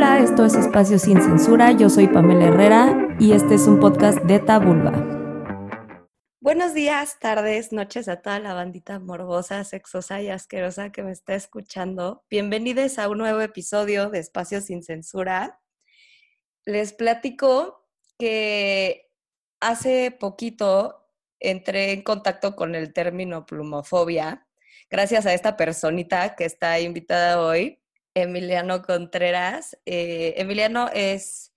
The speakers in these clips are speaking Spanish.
Hola, esto es Espacio Sin Censura, yo soy Pamela Herrera y este es un podcast de Tabulba. Buenos días, tardes, noches a toda la bandita morbosa, sexosa y asquerosa que me está escuchando. Bienvenidos a un nuevo episodio de Espacio Sin Censura. Les platico que hace poquito entré en contacto con el término plumofobia gracias a esta personita que está invitada hoy, Emiliano Contreras. Eh, Emiliano es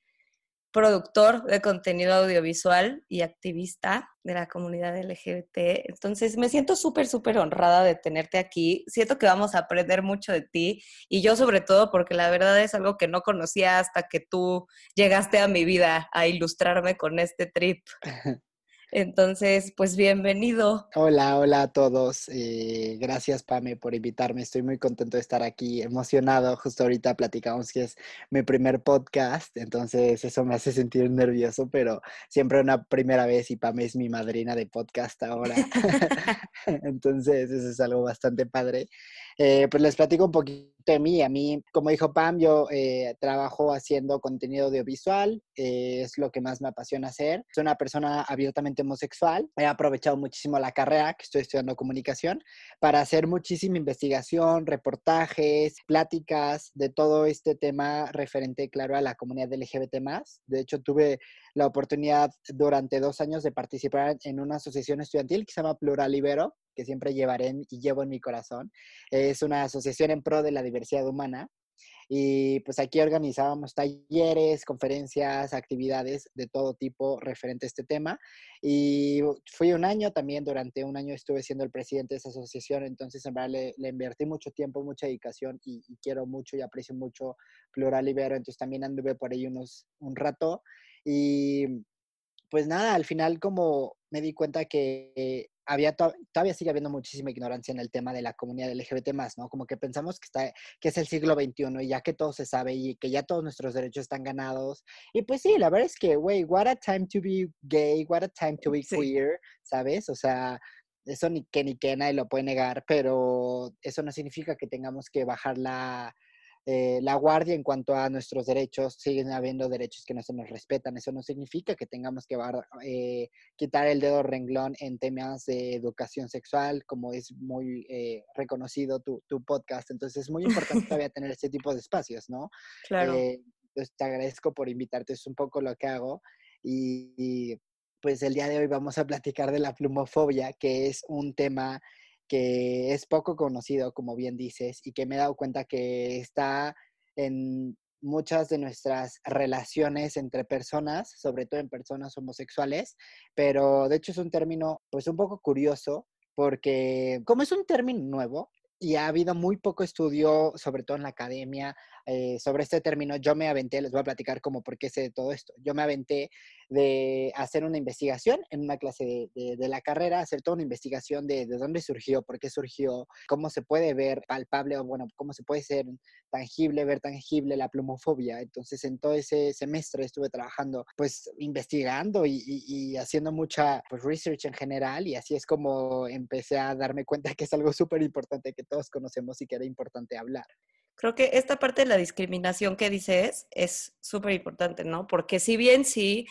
productor de contenido audiovisual y activista de la comunidad LGBT. Entonces me siento súper, súper honrada de tenerte aquí. Siento que vamos a aprender mucho de ti y yo sobre todo porque la verdad es algo que no conocía hasta que tú llegaste a mi vida a ilustrarme con este trip. Entonces, pues bienvenido. Hola, hola a todos. Eh, gracias, Pame, por invitarme. Estoy muy contento de estar aquí, emocionado. Justo ahorita platicamos que es mi primer podcast, entonces eso me hace sentir nervioso, pero siempre una primera vez y Pame es mi madrina de podcast ahora. entonces, eso es algo bastante padre. Eh, pues les platico un poquito de mí. A mí, como dijo Pam, yo eh, trabajo haciendo contenido audiovisual, eh, es lo que más me apasiona hacer. Soy una persona abiertamente homosexual. He aprovechado muchísimo la carrera, que estoy estudiando comunicación, para hacer muchísima investigación, reportajes, pláticas de todo este tema referente, claro, a la comunidad LGBT. De hecho, tuve la oportunidad durante dos años de participar en una asociación estudiantil que se llama Plural Ibero, que siempre llevaré y llevo en mi corazón. Es una asociación en pro de la diversidad humana. Y pues aquí organizábamos talleres, conferencias, actividades de todo tipo referente a este tema. Y fui un año también, durante un año estuve siendo el presidente de esa asociación, entonces en verdad le, invertí mucho tiempo, mucha dedicación y, quiero mucho y aprecio mucho Plural Ibero, entonces también anduve por ahí unos, un rato. Y pues nada, al final como me di cuenta que había todavía sigue habiendo muchísima ignorancia en el tema de la comunidad LGBT más, ¿no? Como que pensamos que está que es el siglo XXI y ya que todo se sabe y que ya todos nuestros derechos están ganados. Y pues sí, la verdad es que, güey, what a time to be gay, what a time to be queer, ¿sabes? O sea, eso ni que ni que nadie lo puede negar, pero eso no significa que tengamos que bajar la eh, la guardia en cuanto a nuestros derechos, siguen habiendo derechos que no se nos respetan. Eso no significa que tengamos que eh, quitar el dedo renglón en temas de educación sexual, como es muy eh, reconocido tu, podcast. Entonces es muy importante todavía tener este tipo de espacios, ¿no? Claro. entonces te agradezco por invitarte, es un poco lo que hago. y pues el día de hoy vamos a platicar de la plumofobia, que es un tema que es poco conocido, como bien dices, y que me he dado cuenta que está en muchas de nuestras relaciones entre personas, sobre todo en personas homosexuales, pero de hecho es un término pues un poco curioso porque como es un término nuevo y ha habido muy poco estudio, sobre todo en la academia, eh, sobre este término, yo me aventé, les voy a platicar como por qué sé de todo esto. Yo me aventé de hacer una investigación en una clase de, la carrera, hacer toda una investigación de, de, dónde surgió, por qué surgió, cómo se puede ver palpable o bueno, cómo se puede ser tangible, ver tangible la plumofobia. Entonces, en todo ese semestre estuve trabajando, pues, investigando y, haciendo mucha pues, research en general y así es como empecé a darme cuenta que es algo súper importante que todos conocemos y que era importante hablar. Creo que esta parte de la discriminación que dices es súper importante, ¿no? Porque si bien sí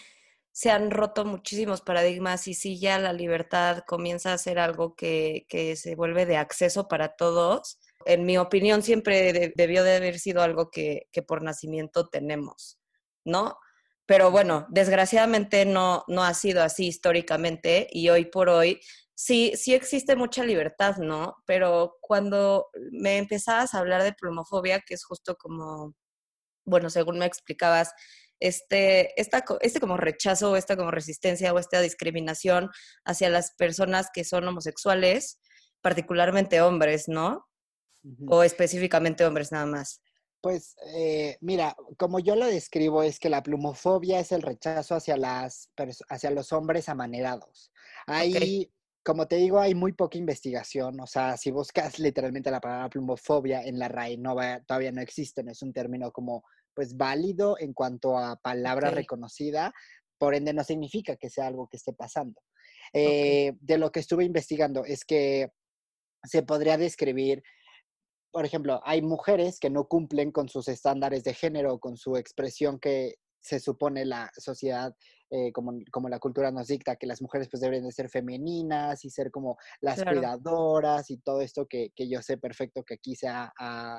se han roto muchísimos paradigmas y sí ya la libertad comienza a ser algo que, se vuelve de acceso para todos, en mi opinión siempre debió de haber sido algo que, que, por nacimiento tenemos, ¿no? Pero bueno, desgraciadamente no, no ha sido así históricamente y hoy por hoy sí, sí existe mucha libertad, ¿no? Pero cuando me empezabas a hablar de plumofobia, que es justo como, bueno, según me explicabas, este, esta, este como rechazo esta como resistencia o esta discriminación hacia las personas que son homosexuales, particularmente hombres, ¿no? O específicamente hombres nada más. Pues eh, mira, como yo lo describo es que la plumofobia es el rechazo hacia, las, hacia los hombres amanerados. Hay como te digo, hay muy poca investigación. O sea, si buscas literalmente la palabra plumofobia en la RAE, no todavía no existe, no es un término como pues válido en cuanto a palabra reconocida, por ende no significa que sea algo que esté pasando. Eh, de lo que estuve investigando es que se podría describir por ejemplo, hay mujeres que no cumplen con sus estándares de género, con su expresión que se supone la sociedad eh, como, como, la cultura nos dicta, que las mujeres pues deben de ser femeninas y ser como las cuidadoras y todo esto que, que, yo sé perfecto que aquí se ha,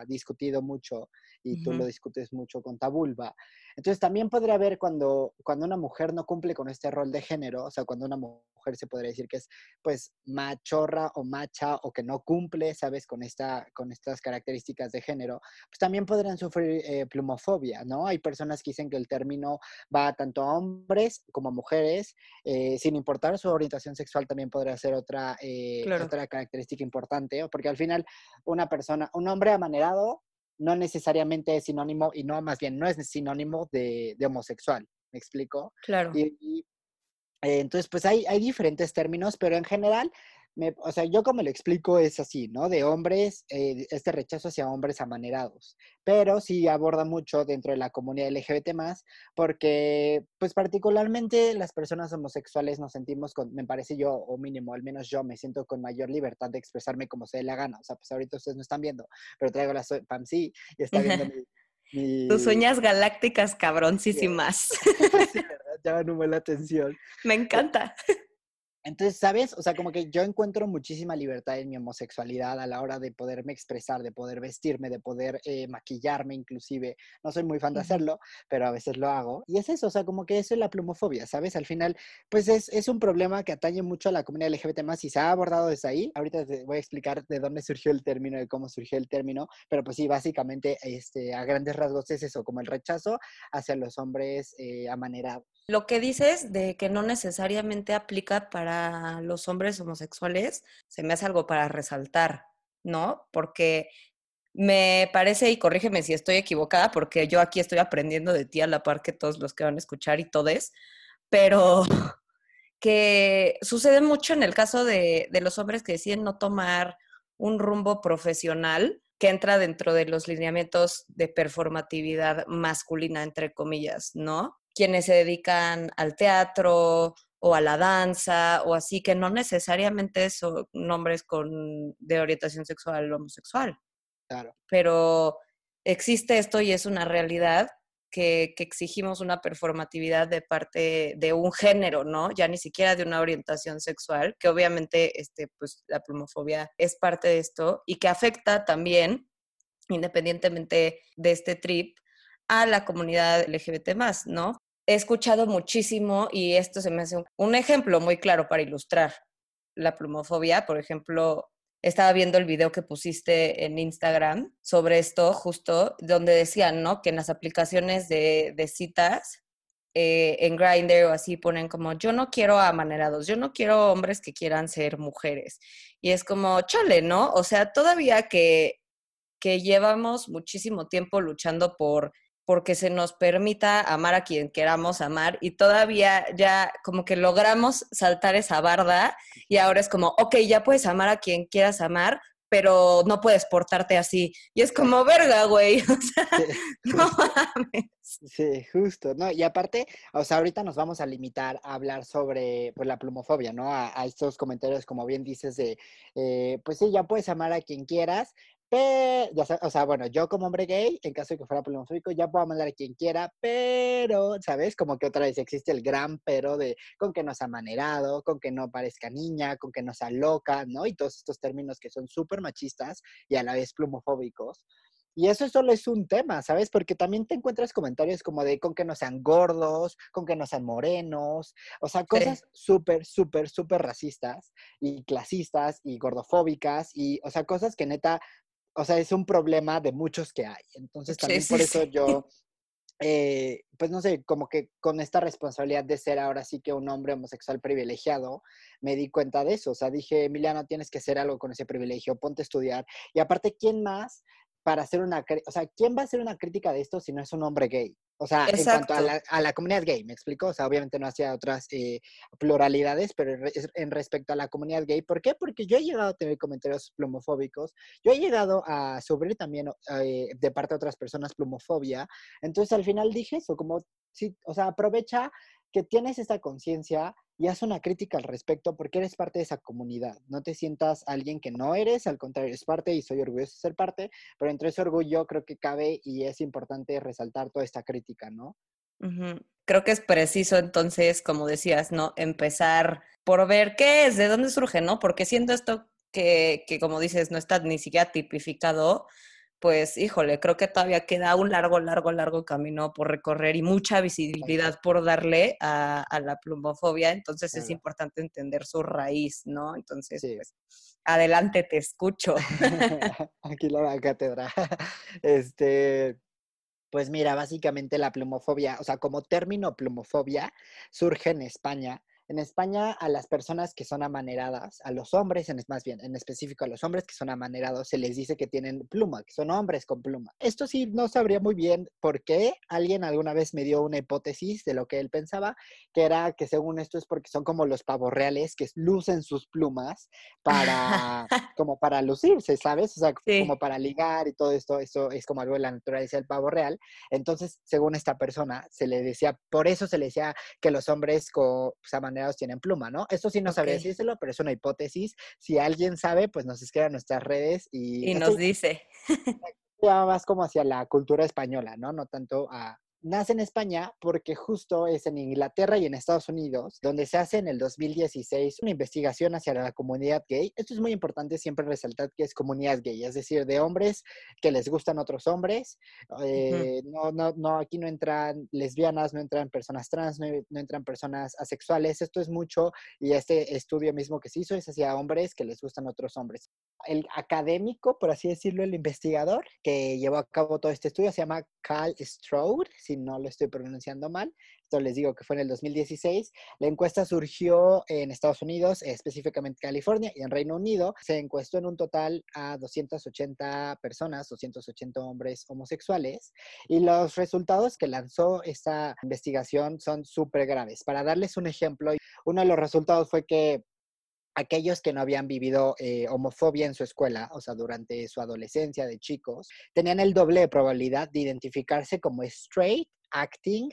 discutido mucho y tú lo discutes mucho con Tabulba. Entonces también podría haber cuando, cuando una mujer no cumple con este rol de género, o sea, cuando una mujer se podría decir que es pues machorra o macha o que no cumple, ¿sabes? Con, esta, con estas características de género, pues también podrían sufrir eh, plumofobia, ¿no? Hay personas que dicen que el término va tanto a hombres como mujeres, eh, sin importar su orientación sexual, también podría ser otra, eh, otra característica importante, porque al final una persona, un hombre amanerado no necesariamente es sinónimo, y no, más bien, no es sinónimo de, homosexual, ¿me explico? Claro. Y, eh, entonces, pues hay, hay diferentes términos, pero en general o sea, yo como lo explico es así, ¿no? De hombres, eh, este rechazo hacia hombres amanerados, pero sí aborda mucho dentro de la comunidad LGBT más, porque pues particularmente las personas homosexuales nos sentimos con, me parece yo, o mínimo, al menos yo me siento con mayor libertad de expresarme como se dé la gana, o sea, pues ahorita ustedes no están viendo, pero traigo la sí y está viendo mi, Tus uñas galácticas cabroncísimas. sí, ¿verdad? Llaman la atención. Me encanta. Entonces, ¿sabes? O sea, como que yo encuentro muchísima libertad en mi homosexualidad a la hora de poderme expresar, de poder vestirme, de poder eh, maquillarme inclusive. No soy muy fan de hacerlo, pero a veces lo hago. Y es eso, o sea, como que eso es la plumofobia, ¿sabes? Al final, pues es, es un problema que atañe mucho a la comunidad LGBT más y se ha abordado desde ahí. Ahorita te voy a explicar de dónde surgió el término, de cómo surgió el término, pero pues sí, básicamente este, a grandes rasgos es eso, como el rechazo hacia los hombres eh, amanerados. Lo que dices de que no necesariamente aplica para los hombres homosexuales, se me hace algo para resaltar, ¿no? Porque me parece, y corrígeme si estoy equivocada, porque yo aquí estoy aprendiendo de ti a la par que todos los que van a escuchar y todes, pero que sucede mucho en el caso de, de los hombres que deciden no tomar un rumbo profesional que entra dentro de los lineamientos de performatividad masculina, entre comillas, ¿no? Quienes se dedican al teatro o a la danza o así, que no necesariamente son nombres con, de orientación sexual homosexual. Claro. Pero existe esto y es una realidad que, que, exigimos una performatividad de parte de un género, ¿no? Ya ni siquiera de una orientación sexual, que obviamente este, pues, la plumofobia es parte de esto y que afecta también, independientemente de este trip, a la comunidad LGBT más, ¿no? He escuchado muchísimo y esto se me hace un ejemplo muy claro para ilustrar la plumofobia. Por ejemplo, estaba viendo el video que pusiste en Instagram sobre esto, justo donde decían, ¿no? Que en las aplicaciones de, citas, eh, en Grindr o así ponen como, yo no quiero amanerados, yo no quiero hombres que quieran ser mujeres. Y es como, chale, ¿no? O sea, todavía que, que llevamos muchísimo tiempo luchando por porque se nos permita amar a quien queramos amar y todavía ya como que logramos saltar esa barda y ahora es como, ok, ya puedes amar a quien quieras amar, pero no puedes portarte así. Y es como, verga, güey. O sea, no mames. Sí, justo, ¿no? Y aparte, o sea, ahorita nos vamos a limitar a hablar sobre pues, la plumofobia, ¿no? A, estos comentarios, como bien dices, de, eh, pues sí, ya puedes amar a quien quieras, pero, o sea, bueno, yo como hombre gay, en caso de que fuera plumofóbico, ya puedo mandar a quien quiera, pero, ¿sabes? Como que otra vez existe el gran pero de con que no sea manerado, con que no parezca niña, con que no sea loca, ¿no? Y todos estos términos que son súper machistas y a la vez plumofóbicos. Y eso solo es un tema, ¿sabes? Porque también te encuentras comentarios como de con que no sean gordos, con que no sean morenos, o sea, cosas súper, súper, súper racistas y clasistas y gordofóbicas y, o sea, cosas que neta o sea, es un problema de muchos que hay. Entonces también por eso yo, eh, pues no sé, como que con esta responsabilidad de ser ahora sí que un hombre homosexual privilegiado, me di cuenta de eso. O sea, dije, Emiliano, tienes que hacer algo con ese privilegio, ponte a estudiar. Y aparte, ¿quién más para hacer una, o sea, ¿quién va a hacer una crítica de esto si no es un hombre gay? O sea, en cuanto a la, a la, comunidad gay, ¿me explico? O sea, obviamente no hacía otras eh, pluralidades, pero en, respecto a la comunidad gay, ¿por qué? Porque yo he llegado a tener comentarios plumofóbicos, yo he llegado a sufrir también eh, de parte de otras personas plumofobia, entonces al final dije eso, como, sí, o sea, aprovecha que tienes esta conciencia y haz una crítica al respecto porque eres parte de esa comunidad. No te sientas alguien que no eres, al contrario, es parte y soy orgulloso de ser parte, pero entre ese orgullo creo que cabe y es importante resaltar toda esta crítica, ¿no? Creo que es preciso entonces, como decías, ¿no? Empezar por ver qué es, de dónde surge, ¿no? Porque siendo esto que, que como dices, no está ni siquiera tipificado, pues híjole, creo que todavía queda un largo, largo, largo camino por recorrer y mucha visibilidad por darle a, la plumofobia. Entonces es importante entender su raíz, ¿no? Entonces, pues, adelante, te escucho. Aquí la cátedra. Este, pues mira, básicamente la plumofobia, o sea, como término plumofobia, surge en España en España, a las personas que son amaneradas, a los hombres, en, más bien, en específico a los hombres que son amanerados, se les dice que tienen pluma, que son hombres con pluma. Esto sí no sabría muy bien por qué. Alguien alguna vez me dio una hipótesis de lo que él pensaba, que era que según esto es porque son como los pavos reales que lucen sus plumas para, como para lucirse, ¿sabes? O sea, como para ligar y todo esto, eso es como algo de la naturaleza del pavo real. Entonces, según esta persona, se le decía, por eso se le decía que los hombres con pues, tienen pluma, ¿no? Esto sí no sabría decírselo, pero es una hipótesis. Si alguien sabe, pues nos escribe a nuestras redes y... Y nos dice. más como hacia la cultura española, ¿no? No tanto a, nace en España porque justo es en Inglaterra y en Estados Unidos donde se hace en el 2016 una investigación hacia la comunidad gay. Esto es muy importante siempre resaltar que es comunidad gay, es decir, de hombres que les gustan otros hombres. Eh, no, no, no, aquí no entran lesbianas, no entran personas trans, no, no, entran personas asexuales. Esto es mucho y este estudio mismo que se hizo es hacia hombres que les gustan otros hombres. El académico, por así decirlo, el investigador que llevó a cabo todo este estudio se llama Carl Stroud, si no lo estoy pronunciando mal. Esto les digo que fue en el 2016. La encuesta surgió en Estados Unidos, específicamente California y en Reino Unido. Se encuestó en un total a 280 personas, 280 hombres homosexuales. Y los resultados que lanzó esta investigación son súper graves. Para darles un ejemplo, uno de los resultados fue que aquellos que no habían vivido eh, homofobia en su escuela, o sea, durante su adolescencia de chicos, tenían el doble de probabilidad de identificarse como straight acting,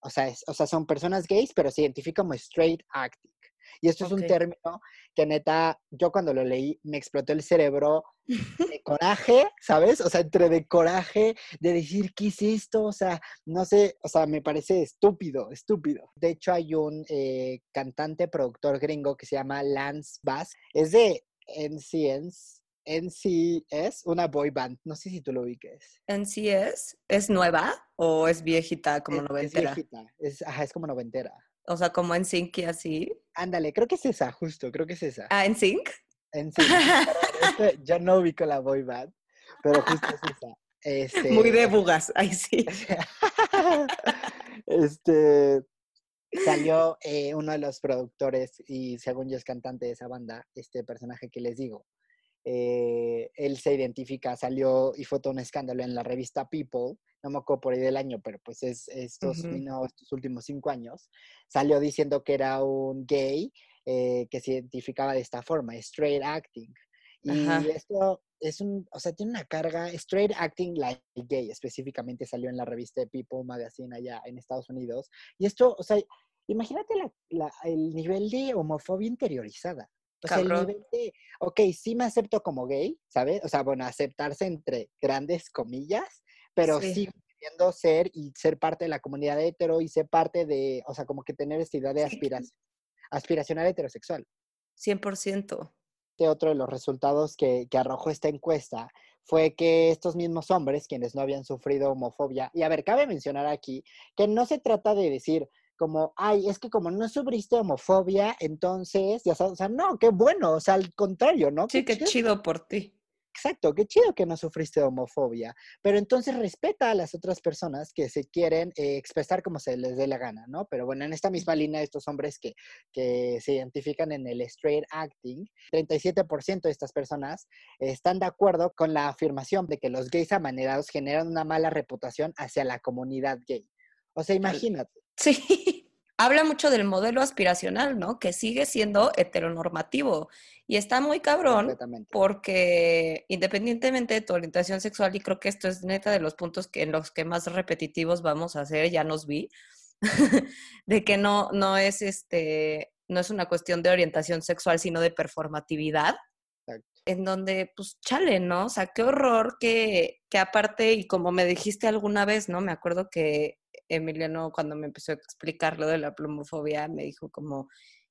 o sea, o sea, son personas gays, pero se identifican como straight acting. Y esto es un término que neta, yo cuando lo leí me explotó el cerebro de coraje, ¿sabes? O sea, entre de coraje, de decir, ¿qué es esto? O sea, no sé, o sea, me parece estúpido, estúpido. De hecho, hay un eh, cantante, productor gringo que se llama Lance Bass, es de NCS, NCS, una boy band. No sé si tú lo ubiques. ¿NCS? ¿Es nueva o es viejita como noventera? Es viejita, es, ajá, es como noventera. O sea, como en Sync y así. Ándale, creo que es esa, justo, creo que es esa. Ah, en Sync. En Sync. yo no ubico la boy band, pero justo es esa. Este, Muy de bugas, ahí sí. este salió eh, uno de los productores y según yo es cantante de esa banda, este personaje que les digo. Eh, él se identifica, salió y fue todo un escándalo en la revista People, no me acuerdo por ahí del año, pero pues es estos, estos últimos cinco años, salió diciendo que era un gay eh, que se identificaba de esta forma, straight acting. Y esto es un, o sea, tiene una carga, straight acting like gay, específicamente salió en la revista People Magazine allá en Estados Unidos. Y esto, o sea, imagínate el nivel de homofobia interiorizada. O sea, el nivel de, ok, sí me acepto como gay, ¿sabes? O sea, bueno, aceptarse entre grandes comillas, pero sí. sigo ser y ser parte de la comunidad hetero y ser parte de, o sea, como que tener esta idea de aspiración, aspiracional heterosexual. 100%. Otro de los resultados que, que arrojó esta encuesta fue que estos mismos hombres, quienes no habían sufrido homofobia, y a ver, cabe mencionar aquí que no se trata de decir, como, ay, es que como no sufriste homofobia, entonces, ya sabes, o sea, no, qué bueno, o sea, al contrario, ¿no? Sí, qué, chido por ti. Exacto, qué chido que no sufriste homofobia, pero entonces respeta a las otras personas que se quieren eh, expresar como se les dé la gana, ¿no? Pero bueno, en esta misma línea, estos hombres que, que se identifican en el straight acting, 37% de estas personas están de acuerdo con la afirmación de que los gays amanerados generan una mala reputación hacia la comunidad gay. O sea, imagínate. Sí, habla mucho del modelo aspiracional, ¿no? Que sigue siendo heteronormativo. Y está muy cabrón porque independientemente de tu orientación sexual, y creo que esto es neta de los puntos que, en los que más repetitivos vamos a hacer, ya nos vi, de que no, no es este, no es una cuestión de orientación sexual, sino de performatividad. En donde, pues, chale, ¿no? O sea, qué horror que, que aparte, y como me dijiste alguna vez, ¿no? Me acuerdo que Emiliano, cuando me empezó a explicar lo de la plumofobia, me dijo como,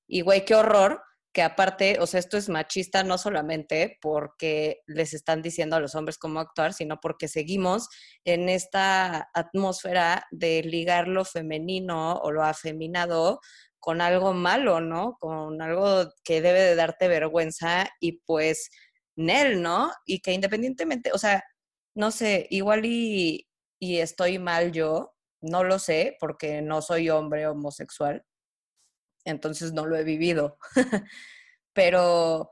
y güey, qué horror que aparte, o sea, esto es machista no solamente porque les están diciendo a los hombres cómo actuar, sino porque seguimos en esta atmósfera de ligar lo femenino o lo afeminado con algo malo, ¿no? Con algo que debe de darte vergüenza y pues Nel, ¿no? Y que independientemente, o sea, no sé, igual y, y estoy mal yo, no lo sé porque no soy hombre homosexual, entonces no lo he vivido. Pero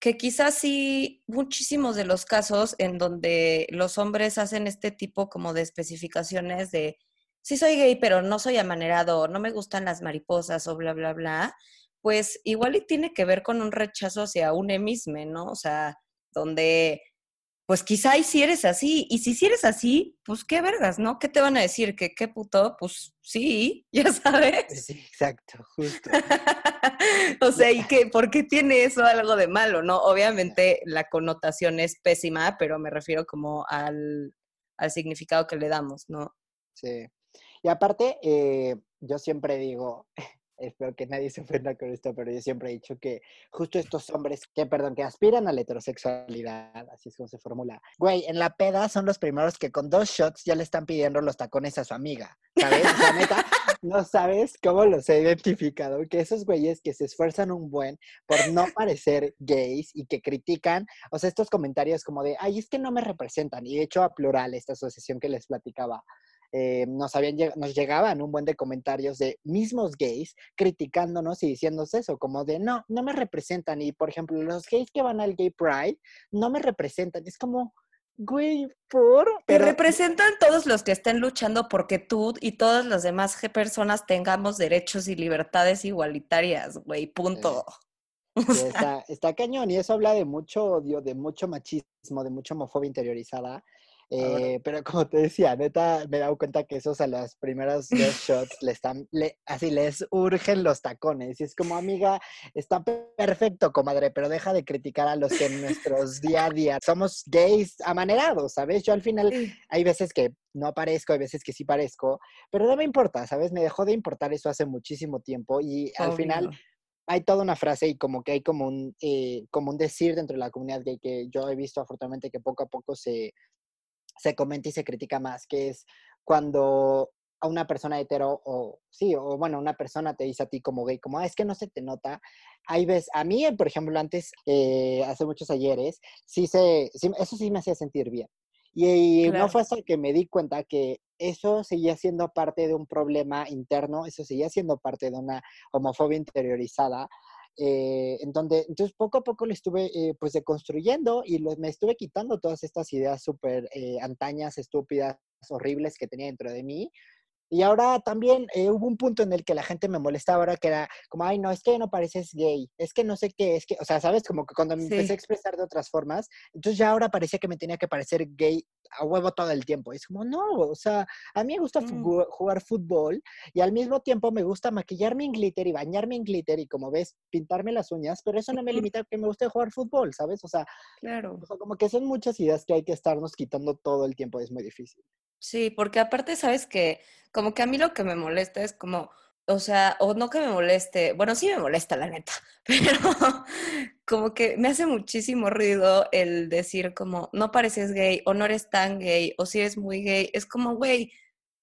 que quizás sí, muchísimos de los casos en donde los hombres hacen este tipo como de especificaciones de, sí soy gay, pero no soy amanerado, no me gustan las mariposas o bla, bla, bla, pues igual y tiene que ver con un rechazo hacia un emisme, ¿no? O sea, donde pues quizá y si eres así. Y si si eres así, pues qué vergas, ¿no? ¿Qué te van a decir? ¿Que qué puto? Pues sí, ya sabes. Sí, exacto, justo. o sea, ¿y qué? ¿Por qué tiene eso algo de malo, no? Obviamente la connotación es pésima, pero me refiero como al, al significado que le damos, ¿no? Sí. Y aparte, eh, yo siempre digo, espero que nadie se ofenda con esto, pero yo siempre he dicho que justo estos hombres que, perdón, que aspiran a la heterosexualidad, así es como se formula, güey, en la peda son los primeros que con dos shots ya le están pidiendo los tacones a su amiga, ¿sabes? O sea, neta, no sabes cómo los he identificado, que esos güeyes que se esfuerzan un buen por no parecer gays y que critican, o sea, estos comentarios como de, ay, es que no me representan, y de hecho a plural, esta asociación que les platicaba, eh, nos, habían, nos llegaban un buen de comentarios de mismos gays criticándonos y diciéndonos eso, como de, no, no me representan. Y, por ejemplo, los gays que van al Gay Pride no me representan. Es como, güey, por... Te representan todos los que estén luchando porque tú y todas las demás personas tengamos derechos y libertades igualitarias, güey, punto. está, está, cañón y eso habla de mucho odio, de mucho machismo, de mucha homofobia interiorizada eh, pero como te decía, neta, me he dado cuenta que esos a las primeras dos shots le están, así les urgen los tacones. Y es como, amiga, está perfecto, comadre, pero deja de criticar a los que en nuestros día a día somos gays amanerados, ¿sabes? Yo al final hay veces que no parezco, hay veces que sí parezco, pero no me importa, ¿sabes? Me dejó de importar eso hace muchísimo tiempo y al final hay toda una frase y como que hay como un, eh, como un decir dentro de la comunidad gay que yo he visto afortunadamente que poco a poco se, se comenta y se critica más, que es cuando a una persona hetero o sí, o bueno, una persona te dice a ti como gay, como, ah, es que no se te nota. Hay veces, a mí, por ejemplo, antes, eh, hace muchos ayeres, sí se, eso sí me hacía sentir bien. Y, no fue hasta que me di cuenta que eso seguía siendo parte de un problema interno, eso seguía siendo parte de una homofobia interiorizada, eh, en donde, entonces poco a poco lo estuve eh, pues deconstruyendo y me estuve quitando todas estas ideas súper eh, antañas, estúpidas, horribles que tenía dentro de mí. Y ahora también hubo un punto en el que la gente me molestaba ahora que era como, ay, no, es que no pareces gay, es que no sé qué, es que, o sea, ¿sabes? Como que cuando me empecé a expresar de otras formas, entonces ya ahora parecía que me tenía que parecer gay a huevo todo el tiempo. Es como, no, o sea, a mí me gusta mm. jugar fútbol y al mismo tiempo me gusta maquillarme en glitter y bañarme en glitter y como ves, pintarme las uñas, pero eso no me limita a que me guste jugar fútbol, ¿sabes? O sea, claro. como que son muchas ideas que hay que estarnos quitando todo el tiempo, es muy difícil. Sí, porque aparte, sabes que como que a mí lo que me molesta es como, o sea, o no que me moleste, bueno, sí me molesta la neta, pero como que me hace muchísimo ruido el decir como, no pareces gay o no eres tan gay o si eres muy gay. Es como, güey,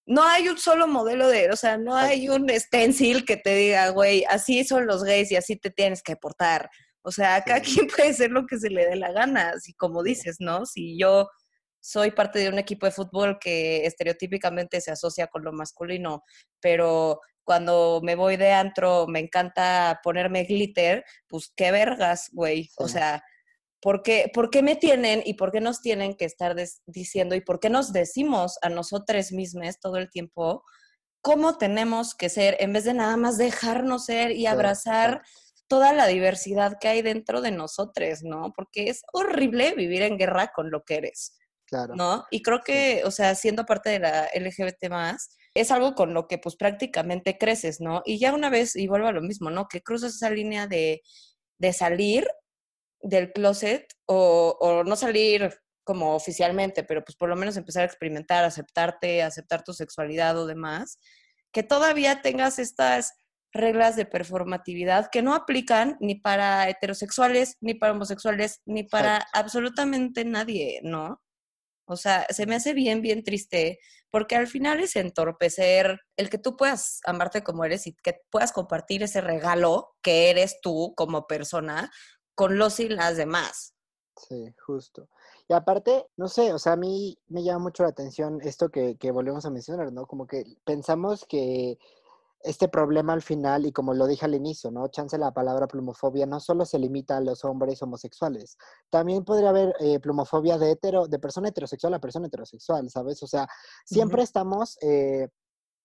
no hay un solo modelo de, o sea, no hay un stencil que te diga, güey, así son los gays y así te tienes que portar. O sea, cada quien puede ser lo que se le dé la gana, así como dices, ¿no? Si yo soy parte de un equipo de fútbol que estereotípicamente se asocia con lo masculino, pero cuando me voy de antro me encanta ponerme glitter, pues qué vergas, güey. O sea, ¿por qué, ¿por qué, me tienen y por qué nos tienen que estar diciendo y por qué nos decimos a nosotros mismos todo el tiempo cómo tenemos que ser en vez de nada más dejarnos ser y abrazar toda la diversidad que hay dentro de nosotros, ¿no? Porque es horrible vivir en guerra con lo que eres. Claro. ¿No? Y creo que, o sea, siendo parte de la LGBT más, es algo con lo que pues prácticamente creces, ¿no? Y ya una vez, y vuelvo a lo mismo, ¿no? Que cruzas esa línea de, de salir del closet o, o, no salir como oficialmente, pero pues por lo menos empezar a experimentar, aceptarte, aceptar tu sexualidad o demás, que todavía tengas estas reglas de performatividad que no aplican ni para heterosexuales, ni para homosexuales, ni para absolutamente nadie, ¿no? O sea, se me hace bien, bien triste, porque al final es entorpecer el que tú puedas amarte como eres y que puedas compartir ese regalo que eres tú como persona con los y las demás. Sí, justo. Y aparte, no sé, o sea, a mí me llama mucho la atención esto que, que volvemos a mencionar, ¿no? Como que pensamos que este problema al final, y como lo dije al inicio, ¿no? Chance la palabra plumofobia no solo se limita a los hombres homosexuales, también podría haber eh, plumofobia de hetero, de persona heterosexual a persona heterosexual, ¿sabes? O sea, siempre estamos eh,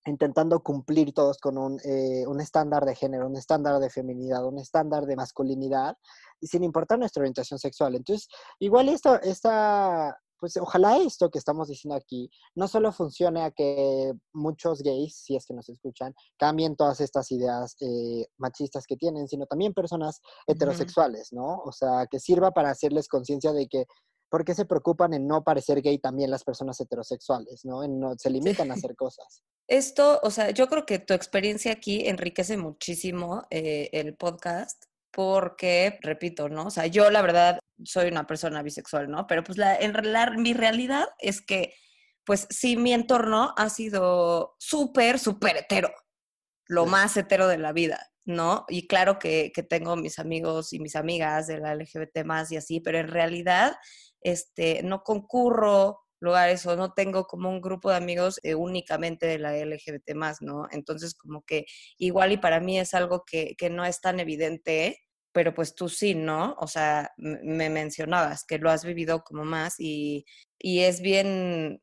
intentando cumplir todos con un, eh, un, estándar de género, un estándar de feminidad, un estándar de masculinidad, sin importar nuestra orientación sexual. Entonces, igual esto, esta pues ojalá esto que estamos diciendo aquí no solo funcione a que muchos gays, si es que nos escuchan, cambien todas estas ideas eh, machistas que tienen, sino también personas heterosexuales, ¿no? O sea, que sirva para hacerles conciencia de que ¿por qué se preocupan en no parecer gay también las personas heterosexuales, ¿no? En no se limitan a hacer cosas. Esto, o sea, yo creo que tu experiencia aquí enriquece muchísimo eh, el podcast porque, repito, ¿no? O sea, yo la verdad soy una persona bisexual, ¿no? Pero pues la, en la, mi realidad es que, pues sí, mi entorno ha sido súper, súper hetero, lo más hetero de la vida, ¿no? Y claro que, que, tengo mis amigos y mis amigas de la LGBT más y así, pero en realidad, este, no concurro lugares o no tengo como un grupo de amigos eh, únicamente de la LGBT más, ¿no? Entonces como que igual y para mí es algo que, que no es tan evidente pero pues tú sí, ¿no? O sea, me mencionabas que lo has vivido como más y, y es bien,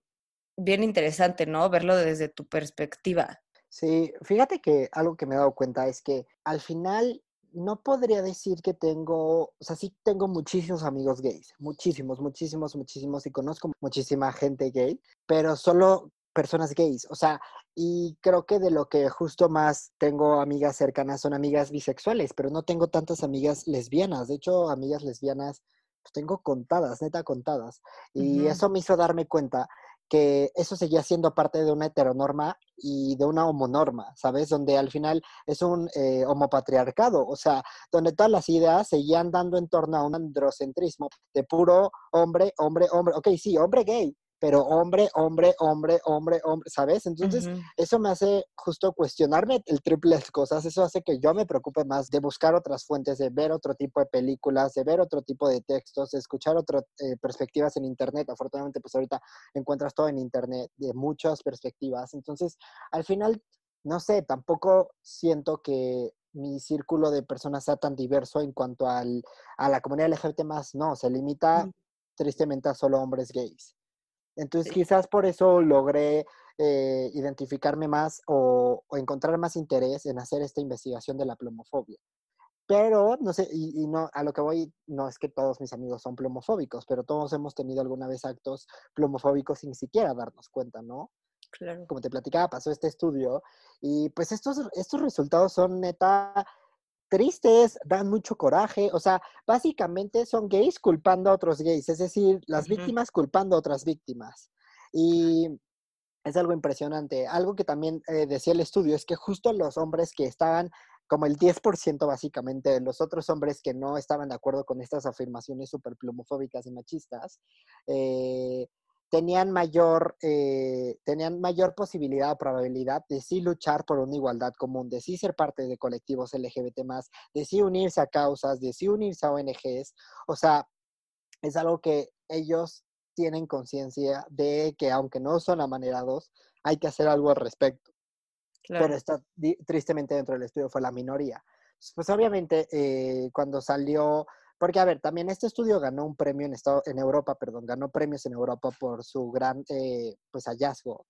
bien interesante, ¿no? Verlo desde tu perspectiva. Sí, fíjate que algo que me he dado cuenta es que al final no podría decir que tengo, o sea, sí tengo muchísimos amigos gays, muchísimos, muchísimos, muchísimos, y conozco muchísima gente gay, pero solo personas gays, o sea, y creo que de lo que justo más tengo amigas cercanas son amigas bisexuales, pero no tengo tantas amigas lesbianas, de hecho, amigas lesbianas pues tengo contadas, neta contadas, y eso me hizo darme cuenta que eso seguía siendo parte de una heteronorma y de una homonorma, ¿sabes? Donde al final es un eh, homopatriarcado, o sea, donde todas las ideas seguían dando en torno a un androcentrismo de puro hombre, hombre, hombre, ok, sí, hombre gay, pero hombre, hombre, hombre, hombre, hombre, ¿sabes? Entonces, eso me hace justo cuestionarme el triple de cosas, eso hace que yo me preocupe más de buscar otras fuentes, de ver otro tipo de películas, de ver otro tipo de textos, de escuchar otras eh, perspectivas en Internet. Afortunadamente, pues ahorita encuentras todo en Internet, de muchas perspectivas. Entonces, al final, no sé, tampoco siento que mi círculo de personas sea tan diverso en cuanto al, a la comunidad LGBT más, no, se limita tristemente a solo hombres gays. Entonces quizás por eso logré eh, identificarme más o, encontrar más interés en hacer esta investigación de la plomofobia. Pero, no sé, y, no, a lo que voy, no es que todos mis amigos son plomofóbicos, pero todos hemos tenido alguna vez actos plomofóbicos sin siquiera darnos cuenta, ¿no? Claro. Como te platicaba, pasó este estudio y pues estos, estos resultados son neta tristes, dan mucho coraje, o sea, básicamente son gays culpando a otros gays, es decir, las víctimas culpando a otras víctimas. Y es algo impresionante. Algo que también eh, decía el estudio es que justo los hombres que estaban como el 10% básicamente de los otros hombres que no estaban de acuerdo con estas afirmaciones super plumofóbicas y machistas, eh, tenían mayor, eh, tenían mayor posibilidad o probabilidad de sí luchar por una igualdad común, de sí ser parte de colectivos LGBT de sí unirse a causas, de sí unirse a ONGs. O sea, es algo que ellos tienen conciencia de que aunque no son amanerados, hay que hacer algo al respecto. Pero está tristemente dentro del estudio fue la minoría. Pues obviamente eh, cuando salió porque, a ver, también este estudio ganó un premio en, estado, en Europa, perdón, ganó premios en Europa por su gran eh, pues, hallazgo.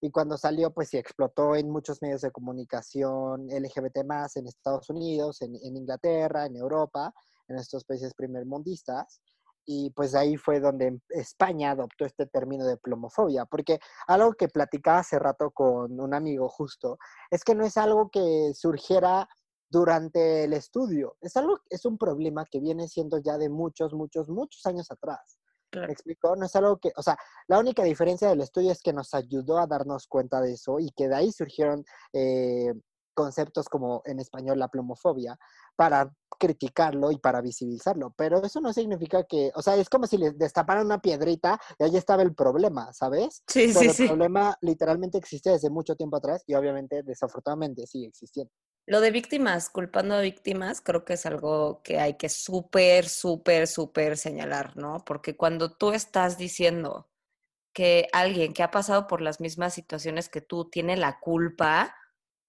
Y cuando salió, pues sí, explotó en muchos medios de comunicación LGBT más en Estados Unidos, en, en Inglaterra, en Europa, en estos países primermundistas. y pues ahí fue donde España adoptó este término de plomofobia, porque algo que platicaba hace rato con un amigo justo, es que no es algo que surgiera durante el estudio, es algo, es un problema que viene siendo ya de muchos, muchos, muchos años atrás. ¿Me explico? No es algo que, o sea, la única diferencia del estudio es que nos ayudó a darnos cuenta de eso y que de ahí surgieron eh, conceptos como en español la plomofobia para criticarlo y para visibilizarlo. Pero eso no significa que, o sea, es como si le destaparan una piedrita y ahí estaba el problema, ¿sabes? Sí, Pero sí, el problema literalmente existe desde mucho tiempo atrás y obviamente, desafortunadamente, sigue existiendo. Lo de víctimas, culpando a víctimas, creo que es algo que hay que súper, súper, súper señalar, ¿no? Porque cuando tú estás diciendo que alguien que ha pasado por las mismas situaciones que tú tiene la culpa,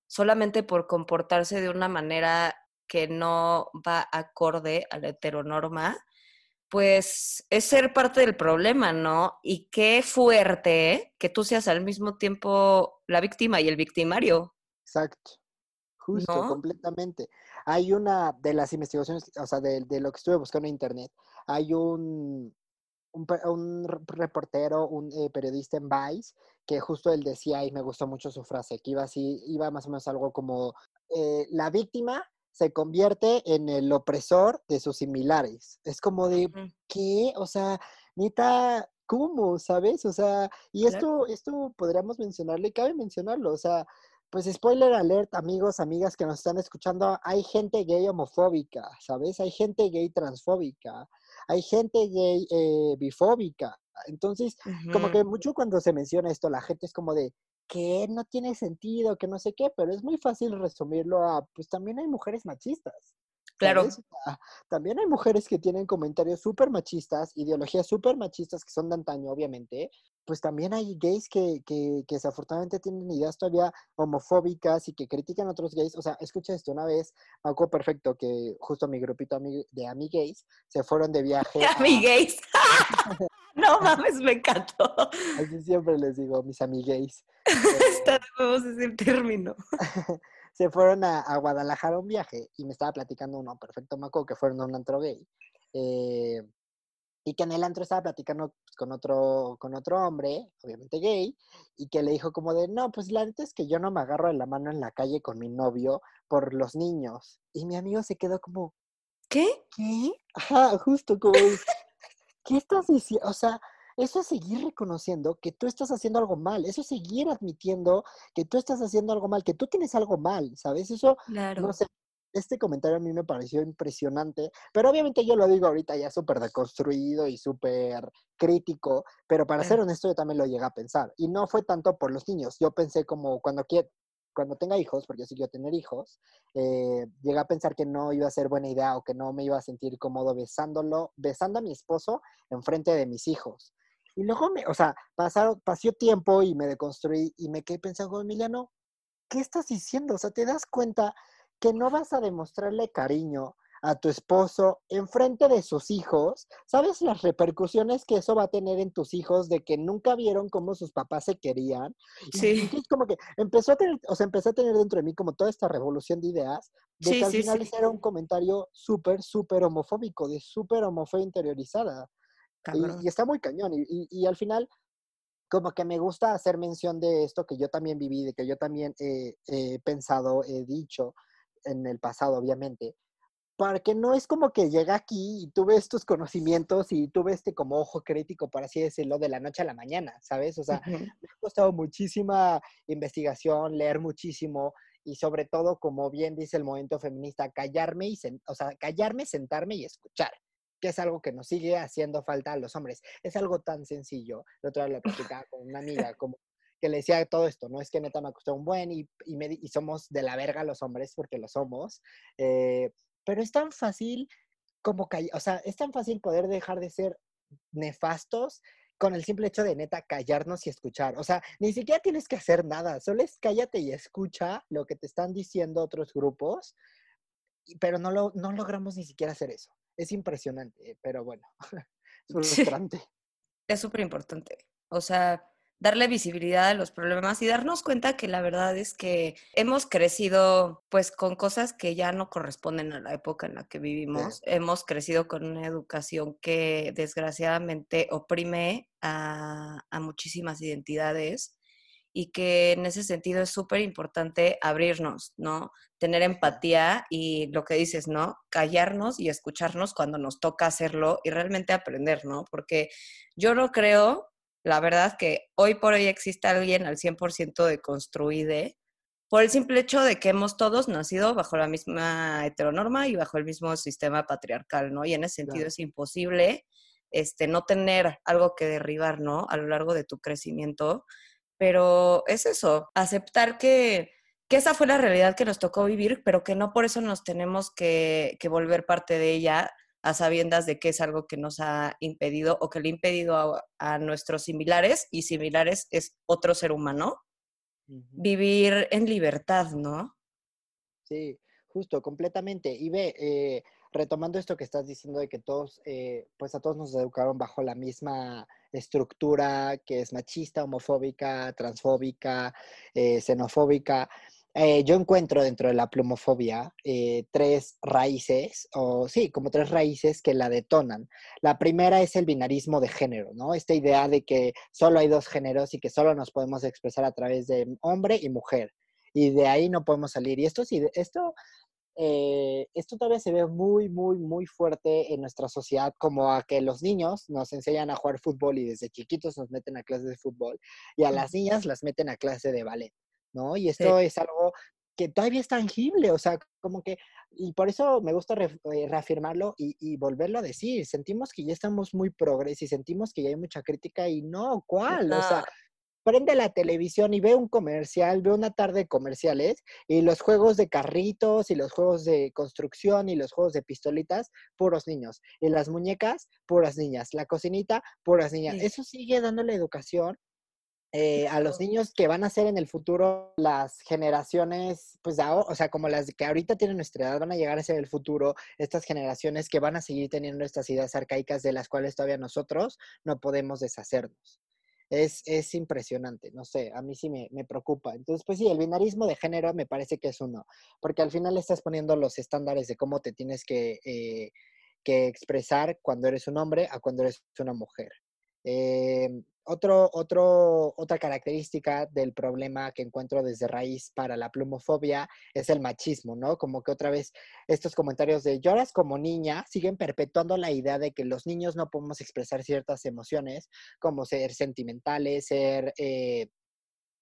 solamente por comportarse de una manera que no va acorde a la heteronorma, pues es ser parte del problema, ¿no? Y qué fuerte que tú seas al mismo tiempo la víctima y el victimario. Exacto. Justo, completamente. Hay una de las investigaciones, o sea, de, de, lo que estuve buscando en internet, hay un, un, reportero, un eh, periodista en Vice, que justo él decía, y me gustó mucho su frase, que iba así, iba más o menos algo como, eh, la víctima se convierte en el opresor de sus similares. Es como de, ¿qué? O sea, neta, ¿cómo? ¿Sabes? O sea, y esto, esto podríamos mencionarle, cabe mencionarlo, o sea, pues spoiler alert, amigos, amigas que nos están escuchando, hay gente gay homofóbica, ¿sabes? Hay gente gay transfóbica, hay gente gay eh, bifóbica. Entonces, como que mucho cuando se menciona esto, la gente es como de, que no tiene sentido, que no sé qué, pero es muy fácil resumirlo a, pues también hay mujeres machistas. Claro. también hay mujeres que tienen comentarios súper machistas, ideologías súper machistas que son de antaño, obviamente. Pues también hay gays que, que, que, desafortunadamente tienen ideas todavía homofóbicas y que critican a otros gays. O sea, escucha esto, una vez, algo perfecto, de que justo mi grupito de gays se fueron de viaje. gays no mames, me encantó. Así siempre les digo, mis gays Está de nuevo ese término se fueron a, Guadalajara un viaje y me estaba platicando uno, perfecto, me acuerdo que fueron a un antro gay. Eh, y que en el antro estaba platicando pues, con, otro, con otro hombre, obviamente gay, y que le dijo como de, no, pues la neta es que yo no me agarro de la mano en la calle con mi novio por los niños. Y mi amigo se quedó como, ¿qué? ¿Qué? Ajá, justo como, ¿qué estás diciendo? O sea, eso es seguir reconociendo que tú estás haciendo algo mal, eso es seguir admitiendo que tú estás haciendo algo mal, que tú tienes algo mal, ¿sabes? Eso, claro. no sé, este comentario a mí me pareció impresionante, pero obviamente yo lo digo ahorita ya súper deconstruido y súper crítico, pero para ser honesto yo también lo llegué a pensar, y no fue tanto por los niños, yo pensé como cuando cuando tenga hijos, porque yo sí quiero tener hijos, eh, llegué a pensar que no iba a ser buena idea o que no me iba a sentir cómodo besándolo, besando a mi esposo en frente de mis hijos. Y luego, me, o sea, pasaron, pasó tiempo y me deconstruí y me quedé pensando, Emiliano, ¿qué estás diciendo? O sea, te das cuenta que no vas a demostrarle cariño a tu esposo en frente de sus hijos, ¿sabes las repercusiones que eso va a tener en tus hijos de que nunca vieron cómo sus papás se querían? Sí. Y como que empezó a tener, o sea, empecé a tener dentro de mí como toda esta revolución de ideas, de que al final era un comentario súper, súper homofóbico, de súper homofobia interiorizada. Y, está muy cañón. Y, al final, como que me gusta hacer mención de esto que yo también viví, de que yo también he pensado, he dicho en el pasado, obviamente. Porque no es como que llega aquí y tuve estos conocimientos y tuve este como ojo crítico, por así decirlo, de la noche a la mañana, ¿sabes? O sea, me ha costado muchísima investigación, leer muchísimo y sobre todo, como bien dice el movimiento feminista, callarme y, o sea, callarme, sentarme y escuchar que es algo que nos sigue haciendo falta a los hombres. Es algo tan sencillo. La otra vez lo platicaba con una amiga, como que le decía todo esto, ¿no? Es que neta me costó un buen y, y, somos de la verga los hombres, porque lo somos. Eh, pero es tan fácil como, o sea, es tan fácil poder dejar de ser nefastos con el simple hecho de neta callarnos y escuchar. O sea, ni siquiera tienes que hacer nada, solo es cállate y escucha lo que te están diciendo otros grupos, pero no, lo, no logramos ni siquiera hacer eso es impresionante, pero bueno, es frustrante. Es súper importante. O sea, darle visibilidad a los problemas y darnos cuenta que la verdad es que hemos crecido pues con cosas que ya no corresponden a la época en la que vivimos. Hemos crecido con una educación que desgraciadamente oprime a, a muchísimas identidades y que en ese sentido es súper importante abrirnos, ¿no? Tener empatía y lo que dices, ¿no? Callarnos y escucharnos cuando nos toca hacerlo y realmente aprender, ¿no? Porque yo no creo la verdad que hoy por hoy existe alguien al 100% de construide por el simple hecho de que hemos todos nacido bajo la misma heteronorma y bajo el mismo sistema patriarcal, ¿no? Y en ese sentido es imposible este, no tener algo que derribar, ¿no? A lo largo de tu crecimiento. Pero es eso, aceptar que, que esa fue la realidad que nos tocó vivir, pero que no por eso nos tenemos que, que volver parte de ella, a sabiendas de que es algo que nos ha impedido o que le ha impedido a, nuestros similares, y similares es otro ser humano, vivir en libertad, ¿no? Sí, justo, completamente. Y ve, eh, retomando esto que estás diciendo de que todos, eh, pues a todos nos educaron bajo la misma estructura que es machista, homofóbica, transfóbica, eh, xenofóbica. Eh, yo encuentro dentro de la plumofobia eh, tres raíces, o sí, como tres raíces que la detonan. La primera es el binarismo de género, ¿no? Esta idea de que solo hay dos géneros y que solo nos podemos expresar a través de hombre y mujer. Y de ahí no podemos salir. Y esto sí, esto, eh, esto todavía se ve muy, muy, muy fuerte en nuestra sociedad, como a que los niños nos enseñan a jugar fútbol y desde chiquitos nos meten a clases de fútbol y a las niñas las meten a clase de ballet. ¿No? Y esto es algo que todavía es tangible, o sea, como que, y por eso me gusta eh, reafirmarlo y, volverlo a decir, sentimos que ya estamos muy progres y sentimos que ya hay mucha crítica y no, ¿cuál? O sea, prende la televisión y ve un comercial, ve una tarde de comerciales y los juegos de carritos y los juegos de construcción y los juegos de pistolitas, puros niños. Y las muñecas, puras niñas. La cocinita, puras niñas. Eso sigue dándole educación eh, a los niños que van a ser en el futuro las generaciones, pues, o sea, como las que ahorita tienen nuestra edad, van a llegar a ser el futuro, estas generaciones que van a seguir teniendo estas ideas arcaicas de las cuales todavía nosotros no podemos deshacernos. Es, es impresionante, no sé, a mí sí me, me, preocupa. Entonces, pues sí, el binarismo de género me parece que es uno, porque al final estás poniendo los estándares de cómo te tienes que, eh, que expresar cuando eres un hombre a cuando eres una mujer. Eh, otro, otro, otra característica del problema que encuentro desde raíz para la plumofobia es el machismo, ¿no? Como que otra vez estos comentarios de lloras como niña siguen perpetuando la idea de que los niños no podemos expresar ciertas emociones, como ser sentimentales, ser... Eh,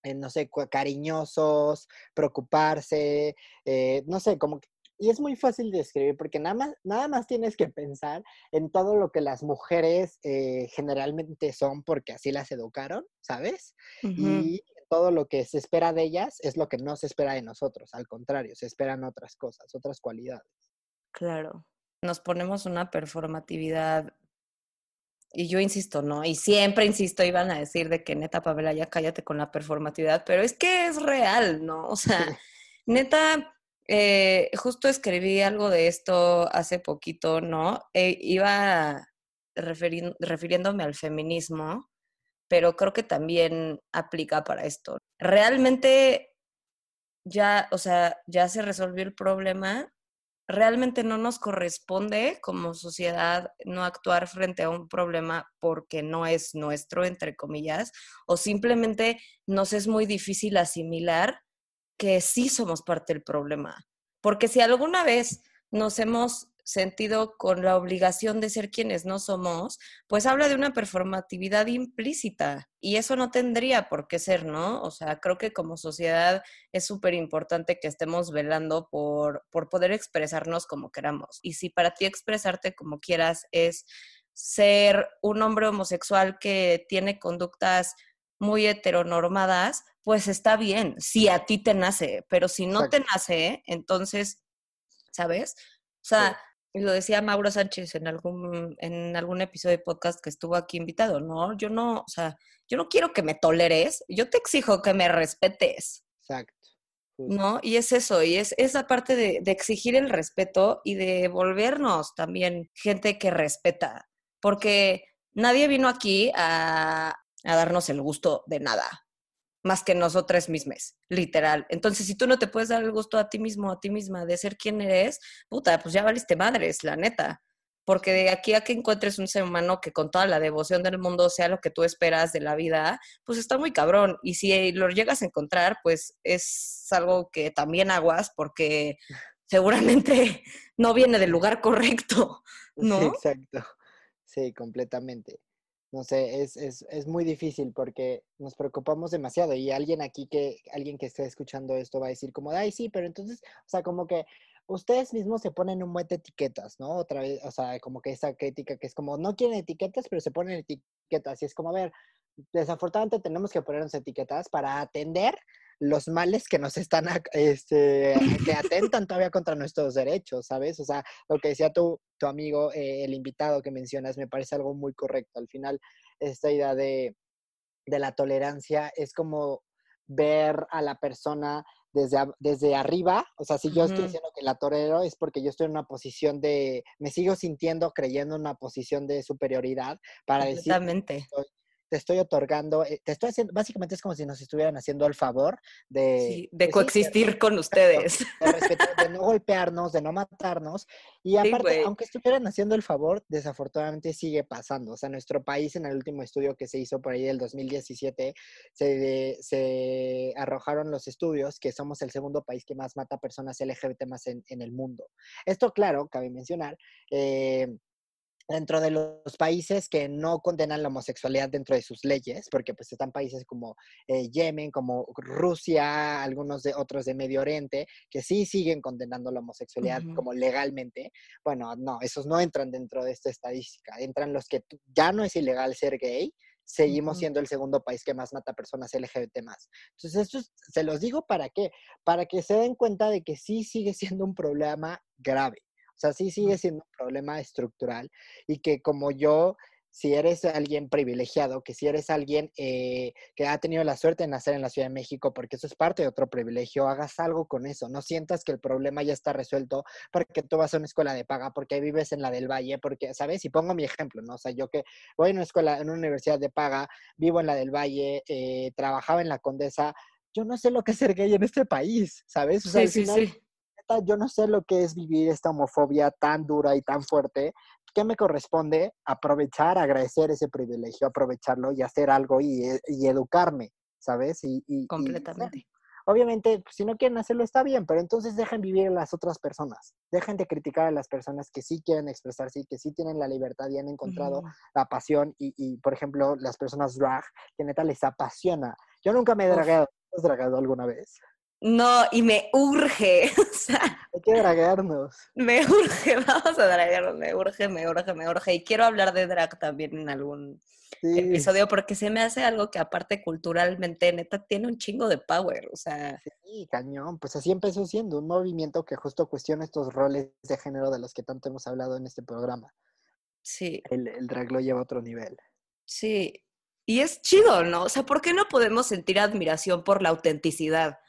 eh, no sé, cariñosos, preocuparse, eh, no sé, como que y es muy fácil de describir porque nada más, nada más tienes que pensar en todo lo que las mujeres eh, generalmente son porque así las educaron, ¿sabes? Y todo lo que se espera de ellas es lo que no se espera de nosotros, al contrario, se esperan otras cosas, otras cualidades. Claro, nos ponemos una performatividad y yo insisto, ¿no? Y siempre insisto, iban a decir de que neta, Pamela, ya cállate con la performatividad, pero es que es real, ¿no? O sea, neta, eh, justo escribí algo de esto hace poquito, ¿no? Eh, iba refiriéndome al feminismo, pero creo que también aplica para esto. Realmente ya, o sea, ya se resolvió el problema. Realmente no nos corresponde como sociedad no actuar frente a un problema porque no es nuestro, entre comillas, o simplemente nos es muy difícil asimilar que sí somos parte del problema. Porque si alguna vez nos hemos sentido con la obligación de ser quienes no somos, pues habla de una performatividad implícita y eso no tendría por qué ser, ¿no? O sea, creo que como sociedad es súper importante que estemos velando por, por poder expresarnos como queramos. Y si para ti expresarte como quieras es ser un hombre homosexual que tiene conductas muy heteronormadas, pues está bien, si a ti te nace, pero si no te nace, entonces, ¿sabes? O sea, lo decía Mauro Sánchez en algún, en algún episodio de podcast que estuvo aquí invitado, ¿no? Yo no, o sea, yo no quiero que me toleres, yo te exijo que me respetes. Exacto. ¿No? Y es eso, y es esa parte de, de exigir el respeto y de volvernos también gente que respeta, porque nadie vino aquí a, a darnos el gusto de nada, más que nosotras mismas, literal. Entonces, si tú no te puedes dar el gusto a ti mismo, a ti misma, de ser quien eres, puta, pues ya valiste madres, la neta. Porque de aquí a que encuentres un ser humano que con toda la devoción del mundo sea lo que tú esperas de la vida, pues está muy cabrón. Y si lo llegas a encontrar, pues es algo que también aguas porque seguramente no viene del lugar correcto, ¿no? exacto. Sí, completamente. No sé, es, es, es, muy difícil porque nos preocupamos demasiado y alguien aquí que, alguien que esté escuchando esto va a decir como, ay, sí, pero entonces, o sea, como que ustedes mismos se ponen un buen de etiquetas, ¿no? Otra vez, o sea, como que esa crítica que es como, no quieren etiquetas, pero se ponen etiquetas y es como, a ver, desafortunadamente tenemos que ponernos etiquetas para atender los males que nos están, este, que atentan todavía contra nuestros derechos, ¿sabes? O sea, lo que decía tu, tu amigo, eh, el invitado que mencionas, me parece algo muy correcto. Al final, esta idea de, de la tolerancia es como ver a la persona desde, desde arriba, o sea, si yo estoy diciendo que la torero es porque yo estoy en una posición de, me sigo sintiendo, creyendo en una posición de superioridad para decir, te estoy otorgando, eh, te estoy haciendo, básicamente es como si nos estuvieran haciendo el favor de... de pues coexistir con ustedes. De, no golpearnos, de no matarnos. Y aparte, aunque estuvieran haciendo el favor, desafortunadamente sigue pasando. O sea, nuestro país en el último estudio que se hizo por ahí del 2017, se, se arrojaron los estudios que somos el segundo país que más mata personas LGBT más en, en el mundo. Esto, claro, cabe mencionar, eh, dentro de los países que no condenan la homosexualidad dentro de sus leyes, porque pues están países como eh, Yemen, como Rusia, algunos de otros de Medio Oriente, que sí siguen condenando la homosexualidad como legalmente. Bueno, no, esos no entran dentro de esta estadística. Entran los que ya no es ilegal ser gay, seguimos siendo el segundo país que más mata personas LGBT más. Entonces, esto se los digo para qué? Para que se den cuenta de que sí sigue siendo un problema grave. O sea, sí sigue siendo un problema estructural y que como yo, si eres alguien privilegiado, que si eres alguien eh, que ha tenido la suerte de nacer en la Ciudad de México, porque eso es parte de otro privilegio, hagas algo con eso. No sientas que el problema ya está resuelto porque tú vas a una escuela de paga, porque vives en la del Valle, porque, ¿sabes? Y pongo mi ejemplo, ¿no? O sea, yo que voy a una escuela, en una universidad de paga, vivo en la del Valle, eh, trabajaba en la Condesa, yo no sé lo que es ser gay en este país, ¿sabes? O sea, sí, sí, sí yo no sé lo que es vivir esta homofobia tan dura y tan fuerte. ¿Qué me corresponde? Aprovechar, agradecer ese privilegio, aprovecharlo y hacer algo y, eh, educarme, ¿sabes? Y, Completamente. obviamente, pues, si no quieren hacerlo está bien, pero entonces dejen vivir a las otras personas. Dejen de criticar a las personas que sí quieren expresarse y que sí tienen la libertad y han encontrado la pasión. Y, por ejemplo, las personas drag, que neta les apasiona. Yo nunca me he dragado. ¿Has dragado alguna vez? No, y me urge. O sea, Hay que dragarnos. Me urge, vamos a dragarnos, me urge, me urge, me urge. Y quiero hablar de drag también en algún episodio porque se me hace algo que aparte culturalmente, neta, tiene un chingo de power. O sea. Sí, cañón. Pues así empezó siendo un movimiento que justo cuestiona estos roles de género de los que tanto hemos hablado en este programa. Sí. El, el drag lo lleva a otro nivel. Sí. Y es chido, ¿no? O sea, ¿por qué no podemos sentir admiración por la autenticidad?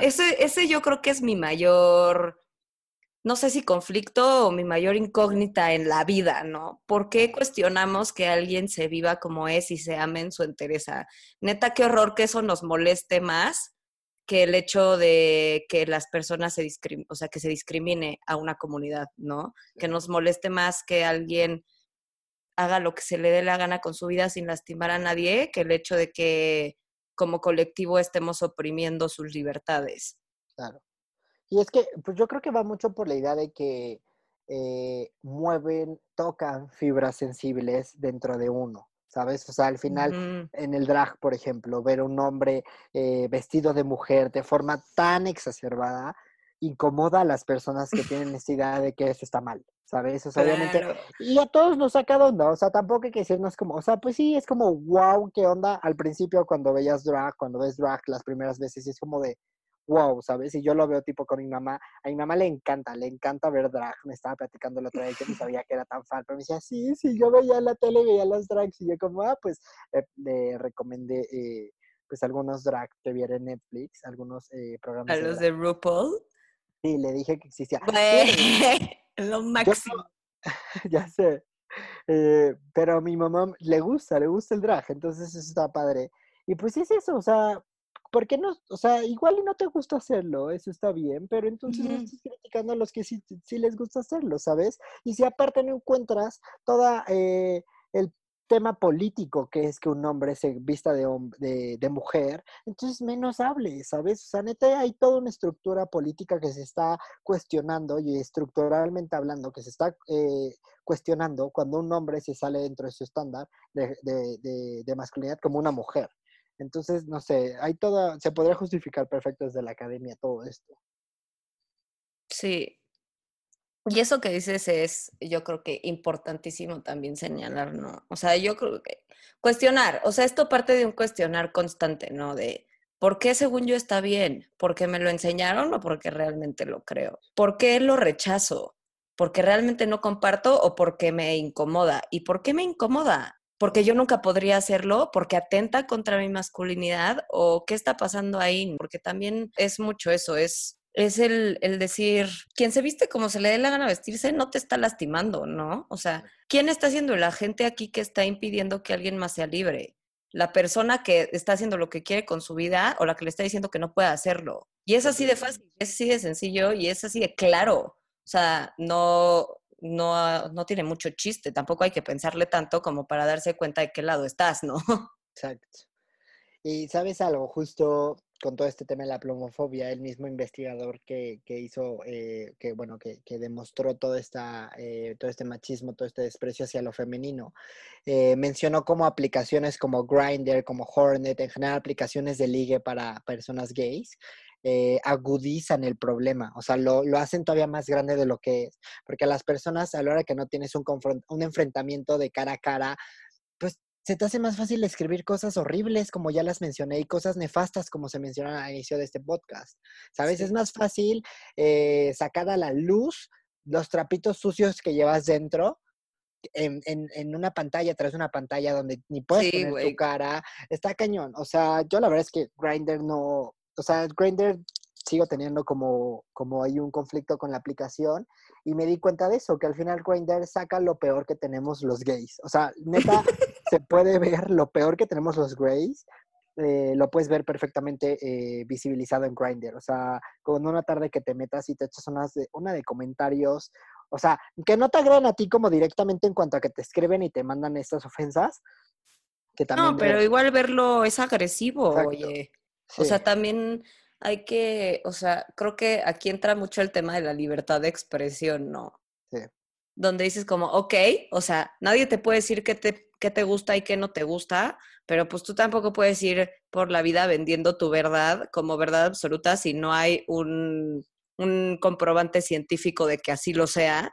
Ese, ese yo creo que es mi mayor, no sé si conflicto o mi mayor incógnita en la vida, ¿no? ¿Por qué cuestionamos que alguien se viva como es y se ame en su entereza? Neta, qué horror que eso nos moleste más que el hecho de que las personas se discriminen, o sea, que se discrimine a una comunidad, ¿no? Que nos moleste más que alguien haga lo que se le dé la gana con su vida sin lastimar a nadie, que el hecho de que como colectivo estemos oprimiendo sus libertades. Claro. Y es que, pues yo creo que va mucho por la idea de que eh, mueven, tocan fibras sensibles dentro de uno, ¿sabes? O sea, al final, en el drag, por ejemplo, ver un hombre eh, vestido de mujer de forma tan exacerbada incomoda a las personas que tienen necesidad de que eso está mal. ¿sabes? O sea, obviamente, y a todos nos saca de onda, o sea, tampoco hay que decirnos como, o sea, pues sí, es como, wow, qué onda, al principio cuando veías drag, cuando ves drag las primeras veces, es como de, wow, ¿sabes? Y yo lo veo tipo con mi mamá, a mi mamá le encanta, le encanta ver drag, me estaba platicando la otra vez que no sabía que era tan fan, pero me decía, sí, sí, yo veía la tele, veía las drags, y yo como, ah, pues, eh, le recomendé, eh, pues, algunos drag que viera en Netflix, algunos eh, programas. ¿A los de RuPaul? Sí, le dije que existía. Lo máximo. ya sé. Eh, pero a mi mamá le gusta, le gusta el drag, entonces eso está padre. Y pues es eso, o sea, ¿por qué no? O sea, igual y no te gusta hacerlo, eso está bien, pero entonces no estás criticando a los que sí, sí, les gusta hacerlo, ¿sabes? Y si aparte no encuentras toda eh, tema político que es que un hombre se vista de, de, mujer, entonces menos hable, ¿sabes? O sea, neta, hay toda una estructura política que se está cuestionando y estructuralmente hablando, que se está eh, cuestionando cuando un hombre se sale dentro de su estándar de, de, masculinidad como una mujer. Entonces, no sé, hay toda, se podría justificar perfecto desde la academia todo esto. Sí, y eso que dices es, yo creo que importantísimo también señalar, ¿no? O sea, yo creo que cuestionar, o sea, esto parte de un cuestionar constante, ¿no? De por qué según yo está bien, porque me lo enseñaron o porque realmente lo creo, por qué lo rechazo, porque realmente no comparto o porque me incomoda. ¿Y por qué me incomoda? Porque yo nunca podría hacerlo, porque atenta contra mi masculinidad o qué está pasando ahí, porque también es mucho eso, es es el, decir, quien se viste como se le dé la gana vestirse no te está lastimando, ¿no? O sea, ¿quién está haciendo la gente aquí que está impidiendo que alguien más sea libre? La persona que está haciendo lo que quiere con su vida o la que le está diciendo que no puede hacerlo. Y es así de fácil, es así de sencillo y es así de claro. O sea, no, no, no tiene mucho chiste, tampoco hay que pensarle tanto como para darse cuenta de qué lado estás, ¿no? Exacto. Y sabes algo, justo con todo este tema de la plomofobia, el mismo investigador que, hizo, eh, que bueno, que, demostró todo, esta, eh, todo este machismo, todo este desprecio hacia lo femenino, eh, mencionó como aplicaciones como Grindr, como Hornet, en general aplicaciones de ligue para personas gays, agudizan el problema, o sea, lo, lo, hacen todavía más grande de lo que es, porque a las personas a la hora que no tienes un, un enfrentamiento de cara a cara, se te hace más fácil escribir cosas horribles, como ya las mencioné, y cosas nefastas, como se menciona al inicio de este podcast. ¿Sabes? Es más fácil eh, sacar a la luz los trapitos sucios que llevas dentro en, una pantalla, tras una pantalla donde ni puedes poner tu cara. Está cañón. O sea, yo la verdad es que Grindr no. O sea, Grindr sigo teniendo como, como hay un conflicto con la aplicación y me di cuenta de eso, que al final Grindr saca lo peor que tenemos los gays. O sea, neta, se puede ver lo peor que tenemos los Grays. Eh, lo puedes ver perfectamente eh, visibilizado en Grindr. O sea, con una tarde que te metas y te echas unas de, una de comentarios. O sea, que no te agraden a ti como directamente en cuanto a que te escriben y te mandan estas ofensas. Que también no, pero igual verlo es agresivo, oye. O sea, también hay que, o sea, creo que aquí entra mucho el tema de la libertad de expresión, ¿no? Sí. Donde dices como, ok, o sea, nadie te puede decir que te qué te gusta y qué no te gusta, pero pues tú tampoco puedes ir por la vida vendiendo tu verdad como verdad absoluta si no hay un, comprobante científico de que así lo sea.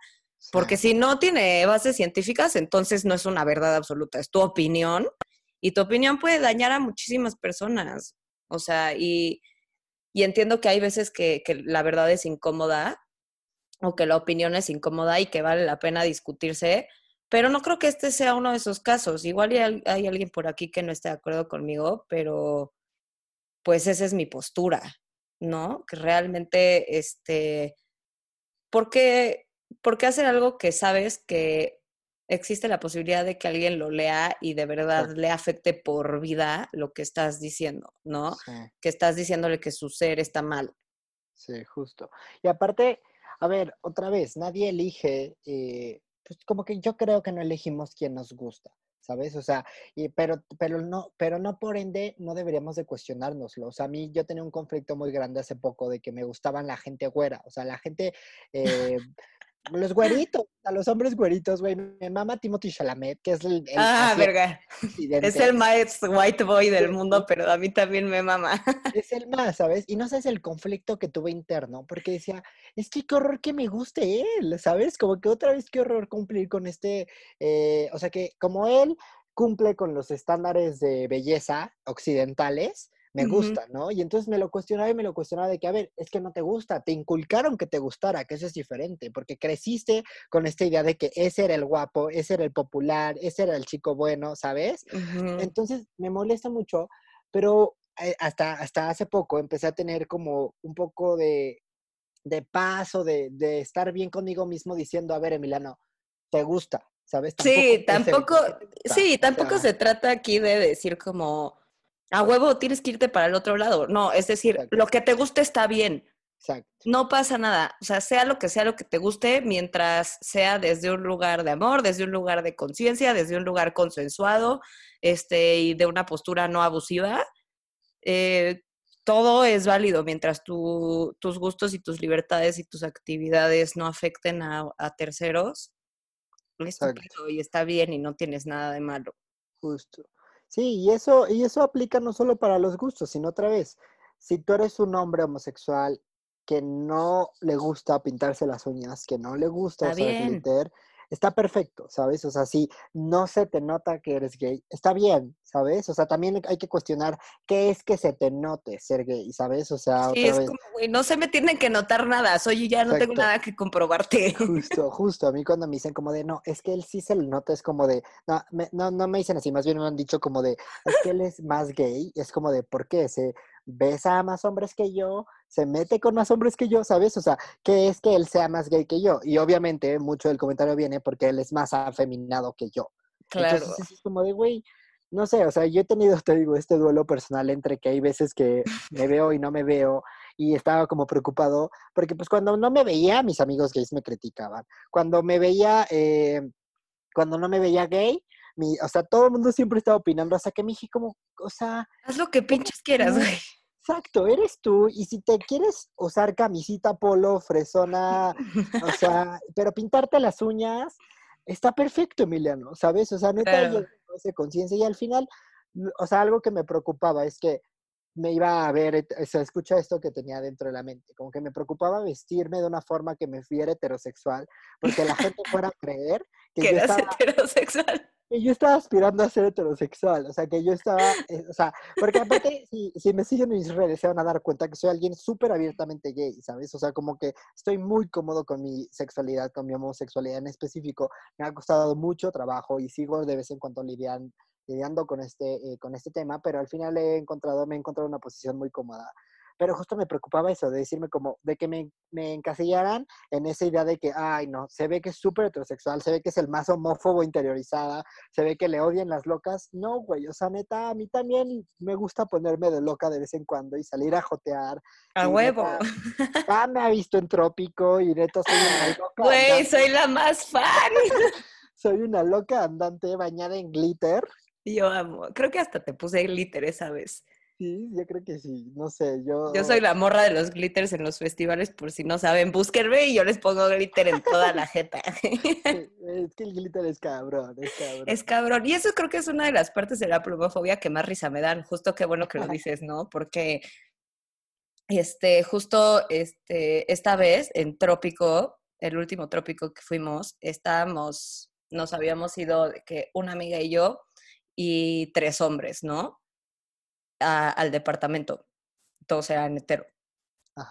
Porque si no tiene bases científicas, entonces no es una verdad absoluta, es tu opinión y tu opinión puede dañar a muchísimas personas. O sea, y, entiendo que hay veces que, que, la verdad es incómoda o que la opinión es incómoda y que vale la pena discutirse, pero no creo que este sea uno de esos casos. Igual hay, hay alguien por aquí que no esté de acuerdo conmigo, pero pues esa es mi postura, ¿no? Que realmente, este, ¿por qué, ¿por qué hacer algo que sabes que existe la posibilidad de que alguien lo lea y de verdad le afecte por vida lo que estás diciendo, ¿no? Que estás diciéndole que su ser está mal. Sí, justo. Y aparte, a ver, otra vez, nadie elige eh, pues como que yo creo que no elegimos quién nos gusta, ¿sabes? O sea, y, pero, pero, no, pero no por ende no deberíamos de cuestionárnoslo. O sea, a mí yo tenía un conflicto muy grande hace poco de que me gustaban la gente güera, o sea, la gente... Eh, los güeritos, a los hombres güeritos, güey. Mi mamá Timothy Chalamet, que es el. ah, verga. Es el más white boy del mundo, pero a mí también me mama. Es el más, ¿sabes? Y no sabes el conflicto que tuve interno, porque decía, es que qué horror que me guste él, ¿sabes? Como que otra vez qué horror cumplir con este. Eh, o sea, que como él cumple con los estándares de belleza occidentales, me gusta, ¿no? Y entonces me lo cuestionaba y me lo cuestionaba de que, a ver, es que no te gusta, te inculcaron que te gustara, que eso es diferente, porque creciste con esta idea de que ese era el guapo, ese era el popular, ese era el chico bueno, ¿sabes? Entonces me molesta mucho, pero eh, hasta, hasta hace poco empecé a tener como un poco de, de paz o de, de estar bien conmigo mismo diciendo, a ver, Emiliano, te gusta, ¿sabes? sí, tampoco, sí, tampoco se trata aquí de decir como, a huevo tienes que irte para el otro lado. No, es decir, lo que te guste está bien. Exacto. No pasa nada. O sea, sea lo que sea lo que te guste, mientras sea desde un lugar de amor, desde un lugar de conciencia, desde un lugar consensuado, este, y de una postura no abusiva. Eh, todo es válido mientras tus gustos y tus libertades y tus actividades no afecten a, a terceros y está bien y no tienes nada de malo. Justo. Sí, y eso, y eso aplica no solo para los gustos, sino otra vez, si tú eres un hombre homosexual que no le gusta pintarse las uñas, que no le gusta usar glitter, está perfecto, ¿sabes? O sea, si no se te nota que eres gay, está bien, ¿sabes? O sea, también hay que cuestionar qué es que se te note ser gay, ¿sabes? O sea, sí, es como, güey, no se me tienen que notar nada, soy ya no tengo nada que comprobarte. Justo, justo, a mí cuando me dicen como de, no, es que él sí se le nota, es como de, no, no, no me dicen así, más bien me han dicho como de, es que él es más gay, es como de, ¿por qué? Se besa a más hombres que yo, se mete con más hombres que yo, ¿sabes? O sea, que es que él sea más gay que yo. Y obviamente mucho del comentario viene porque él es más afeminado que yo. Claro. Entonces es como de, güey, no sé, o sea, yo he tenido, te digo, este duelo personal entre que hay veces que me veo y no me veo y estaba como preocupado, porque pues cuando no me veía, mis amigos gays me criticaban. Cuando me veía, eh, cuando no me veía gay, mi, o sea, todo el mundo siempre estaba opinando, hasta que me dije como, o sea... Haz lo que pinches quieras, güey. Exacto, eres tú. Y si te quieres usar camisita polo, fresona, o sea, pero pintarte las uñas, está perfecto, Emiliano, ¿sabes? O sea, neta, claro. de conciencia. Y al final, o sea, algo que me preocupaba es que me iba a ver, o sea, escucha esto que tenía dentro de la mente, como que me preocupaba vestirme de una forma que me viera heterosexual, porque la gente fuera a creer que, yo eras heterosexual que yo estaba aspirando a ser heterosexual, o sea, que yo estaba, eh, o sea, porque aparte, si, si, me siguen en mis redes, se van a dar cuenta que soy alguien súper abiertamente gay, ¿sabes? O sea, como que estoy muy cómodo con mi sexualidad, con mi homosexualidad en específico. Me ha costado mucho trabajo y sigo de vez en cuando lidiando, lidiando con, este, eh, con este tema, pero al final he encontrado, me he encontrado una posición muy cómoda pero justo me preocupaba eso, de decirme como, de que me, me encasillaran en esa idea de que, ay, no, se ve que es súper heterosexual, se ve que es el más homófobo interiorizada, se ve que le odian las locas. No, güey, o sea, neta, a mí también me gusta ponerme de loca de vez en cuando y salir a jotear. A huevo. ah, me ha visto en Trópico y neta soy una loca. Güey, soy la más fan. soy una loca andante bañada en glitter. Yo amo. Creo que hasta te puse glitter esa vez. Sí, yo creo que sí, no sé, yo... Yo soy la morra de los glitters en los festivales, por si no saben, búsquenme y yo les pongo glitter en toda la jeta. es que el glitter es cabrón, es cabrón. Es cabrón, y eso creo que es una de las partes de la plumofobia que más risa me dan, justo qué bueno que lo dices, ¿no? Porque, este, justo, este, esta vez en Trópico, el último Trópico que fuimos, estábamos, nos habíamos ido que una amiga y yo y tres hombres, ¿no? Al departamento. Todos eran hetero.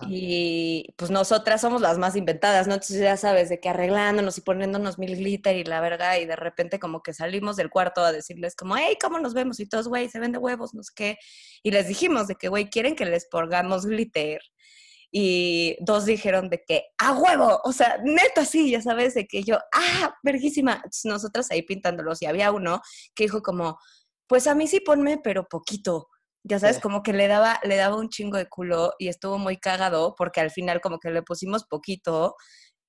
Y pues nosotras somos las más inventadas, ¿no? Entonces ya sabes, de que arreglándonos y poniéndonos mil glitter y la verga, y de repente como que salimos del cuarto a decirles como, hey, ¿cómo nos vemos? Y todos, güey, se vende huevos, no sé qué. Y les dijimos de que, güey, quieren que les pongamos glitter. Y dos dijeron de que, a huevo, o sea, neto sí, ya sabes, de que yo, ah, verguísima. Entonces nosotras ahí pintándolos y había uno que dijo como, pues a mí sí ponme, pero poquito ya sabes, como que le daba, le daba un chingo de culo y estuvo muy cagado porque al final como que le pusimos poquito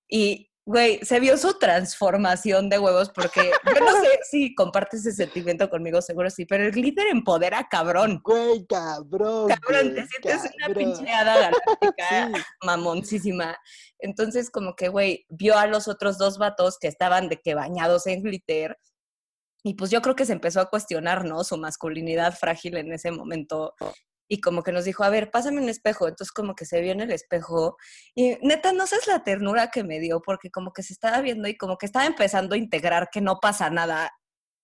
y, güey, se vio su transformación de huevos porque yo no sé si compartes ese sentimiento conmigo, seguro sí, pero el glitter empodera cabrón. Güey, cabrón. Cabrón, te sientes una pincheada galáctica mamoncísima. Entonces como que, güey, vio a los otros dos vatos que estaban de que bañados en glitter y pues yo creo que se empezó a cuestionar, ¿no? Su masculinidad frágil en ese momento. Y como que nos dijo, a ver, pásame un espejo. Entonces como que se vio en el espejo. Y neta, no sabes la ternura que me dio, porque como que se estaba viendo y como que estaba empezando a integrar que no pasa nada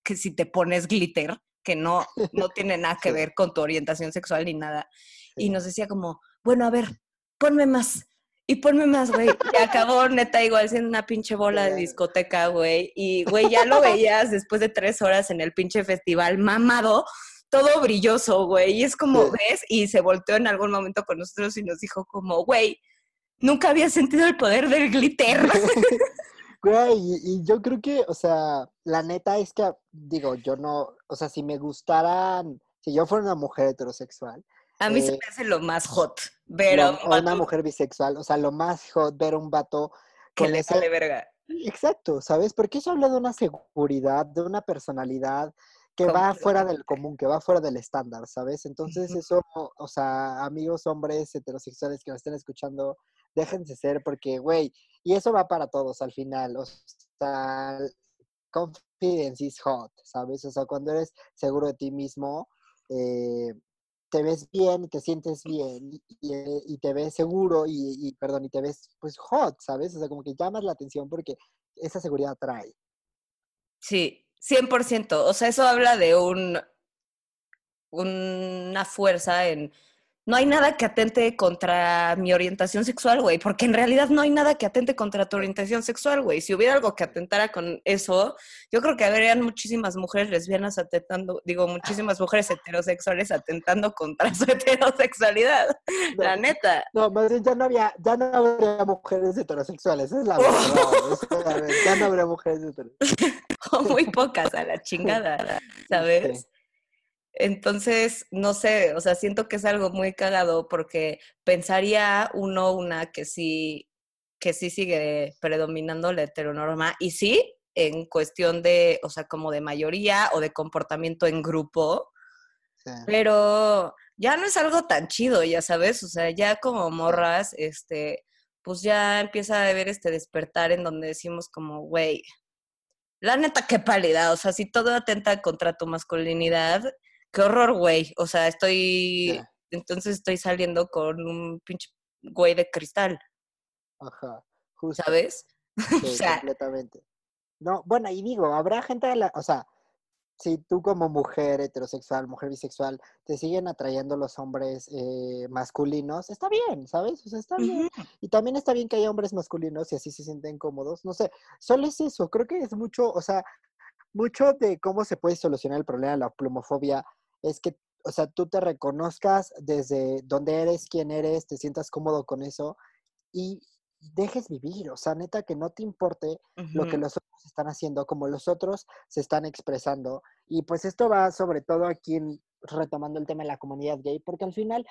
que si te pones glitter, que no, no tiene nada que ver con tu orientación sexual ni nada. Y nos decía como, bueno, a ver, ponme más y ponme más, güey. Y acabó neta igual siendo una pinche bola de discoteca, güey. Y, güey, ya lo veías después de tres horas en el pinche festival, mamado, todo brilloso, güey. Y es como, ¿ves? Y se volteó en algún momento con nosotros y nos dijo como, güey, nunca había sentido el poder del glitter. Güey, y, yo creo que, o sea, la neta es que, digo, yo no, o sea, si me gustaran, si yo fuera una mujer heterosexual. A mí se eh, me hace lo más hot ver a una mujer bisexual, o sea, lo más hot ver un vato que le sale verga. Exacto, ¿sabes? Porque eso habla de una seguridad, de una personalidad que va fuera del común, que va fuera del estándar, ¿sabes? Entonces eso, o sea, amigos hombres heterosexuales que me estén escuchando, déjense ser porque, güey, y eso va para todos al final, o sea, confidence is hot, ¿sabes? O sea, cuando eres seguro de ti mismo, eh, te ves bien, te sientes bien y, te ves seguro y, perdón, y te ves pues hot, ¿sabes? O sea, como que llamas la atención porque esa seguridad trae. Sí, 100%. O sea, eso habla de un, una fuerza en no hay nada que atente contra mi orientación sexual, güey, porque en realidad no hay nada que atente contra tu orientación sexual, güey. Si hubiera algo que atentara con eso, yo creo que habrían muchísimas mujeres lesbianas atentando, digo, muchísimas mujeres heterosexuales atentando contra su heterosexualidad, la neta. No, más bien ya no había, ya no habría mujeres heterosexuales, es la verdad. ya no habría mujeres heterosexuales. o muy pocas a la chingada, ¿sabes? Entonces, no sé, o sea, siento que es algo muy cagado porque pensaría uno, una que sí, que sí sigue predominando la heteronorma y sí, en cuestión de, o sea, como de mayoría o de comportamiento en grupo, pero ya no es algo tan chido, ya sabes, o sea, ya como morras, este, pues ya empieza a haber este despertar en donde decimos como, güey, la neta, qué pálida, o sea, si todo atenta contra tu masculinidad, qué horror, güey. O sea, estoy, entonces estoy saliendo con un pinche güey de cristal. Ajá, justo. ¿Sabes? Sí, completamente. No, bueno, y digo, habrá gente, de la, o sea, si tú como mujer heterosexual, mujer bisexual, te siguen atrayendo los hombres eh, masculinos, está bien, ¿sabes? O sea, está bien. Y también está bien que haya hombres masculinos y así se sienten cómodos. No sé, solo es eso, creo que es mucho, o sea, mucho de cómo se puede solucionar el problema de la plumofobia es que, o sea, tú te reconozcas desde donde eres, quién eres, te sientas cómodo con eso y dejes vivir, o sea, neta que no te importe lo que los otros están haciendo, como los otros se están expresando. Y pues esto va sobre todo aquí retomando el tema de la comunidad gay, porque al final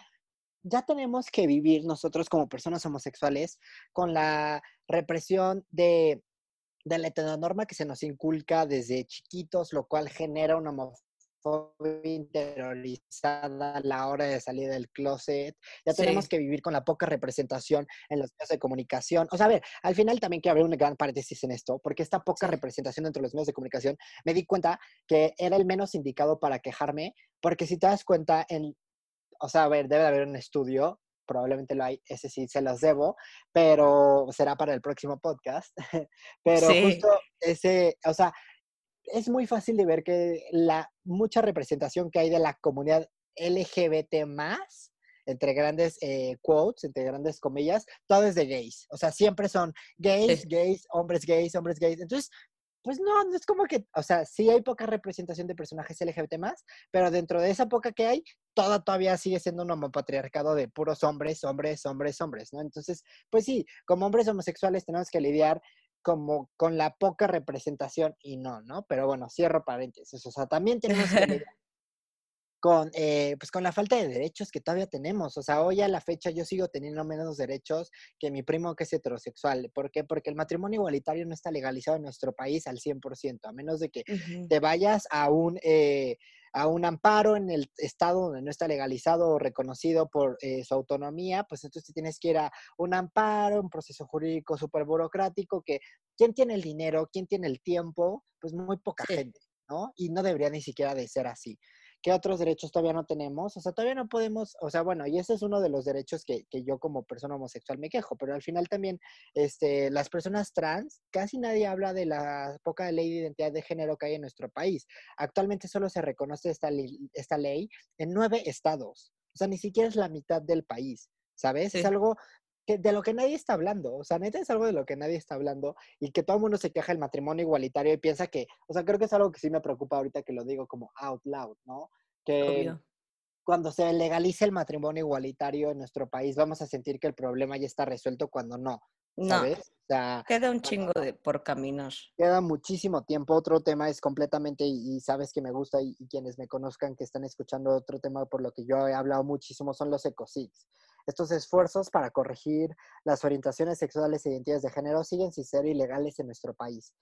ya tenemos que vivir nosotros como personas homosexuales con la represión de, de la heteronorma que se nos inculca desde chiquitos, lo cual genera una interiorizada a la hora de salir del closet. Ya tenemos que vivir con la poca representación en los medios de comunicación. O sea, a ver, al final también quiero abrir un gran paréntesis en esto, porque esta poca representación dentro de los medios de comunicación, me di cuenta que era el menos indicado para quejarme, porque si te das cuenta, en, o sea, a ver, debe de haber un estudio probablemente lo hay, ese sí se los debo, pero será para el próximo podcast. pero justo ese, o sea, es muy fácil de ver que la mucha representación que hay de la comunidad LGBT más, entre grandes eh, quotes, entre grandes comillas, todo es de gays. O sea, siempre son gays, gays, hombres gays, hombres gays. Entonces, pues no, no es como que, o sea, sí hay poca representación de personajes LGBT más, pero dentro de esa poca que hay, todo todavía sigue siendo un homopatriarcado de puros hombres, hombres, hombres, hombres, ¿no? Entonces, pues sí, como hombres homosexuales tenemos que lidiar como con la poca representación y no, ¿no? Pero bueno, cierro paréntesis. O sea, también tenemos que con, eh, pues con la falta de derechos que todavía tenemos. O sea, hoy a la fecha yo sigo teniendo menos derechos que mi primo que es heterosexual. ¿Por qué? Porque el matrimonio igualitario no está legalizado en nuestro país al 100%, a menos de que te vayas a un... Eh, a un amparo en el estado donde no está legalizado o reconocido por eh, su autonomía, pues entonces tienes que ir a un amparo, un proceso jurídico súper burocrático, que ¿quién tiene el dinero? ¿Quién tiene el tiempo? Pues muy poca gente, ¿no? Y no debería ni siquiera de ser así. ¿Qué otros derechos todavía no tenemos? O sea, todavía no podemos, o sea, bueno, y ese es uno de los derechos que, que, yo como persona homosexual me quejo, pero al final también este, las personas trans, casi nadie habla de la poca ley de identidad de género que hay en nuestro país. Actualmente solo se reconoce esta, esta ley en nueve estados, o sea, ni siquiera es la mitad del país, ¿sabes? Es algo de lo que nadie está hablando. O sea, neta es algo de lo que nadie está hablando y que todo el mundo se queja del matrimonio igualitario y piensa que, o sea, creo que es algo que sí me preocupa ahorita que lo digo como out loud, ¿no? Que cuando se legalice el matrimonio igualitario en nuestro país vamos a sentir que el problema ya está resuelto cuando no. ¿sabes? queda un chingo de por caminar. Queda muchísimo tiempo. Otro tema es completamente, y, sabes que me gusta, y, quienes me conozcan que están escuchando otro tema por lo que yo he hablado muchísimo, son los ecosigs. Estos esfuerzos para corregir las orientaciones sexuales e identidades de género siguen sin ser ilegales en nuestro país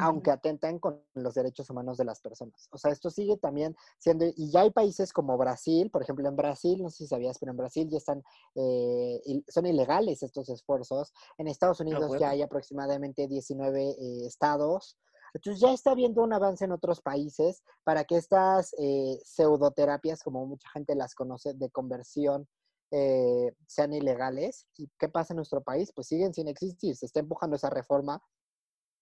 aunque atentan con los derechos humanos de las personas. O sea, esto sigue también siendo, y ya hay países como Brasil, por ejemplo, en Brasil, no sé si sabías, pero en Brasil ya están, eh, son ilegales estos esfuerzos. En Estados Unidos ya hay aproximadamente 19 eh, estados. Entonces ya está habiendo un avance en otros países para que estas eh, pseudoterapias, como mucha gente las conoce, de conversión, sean ilegales. ¿Y qué pasa en nuestro país? Pues siguen sin existir. Se está empujando esa reforma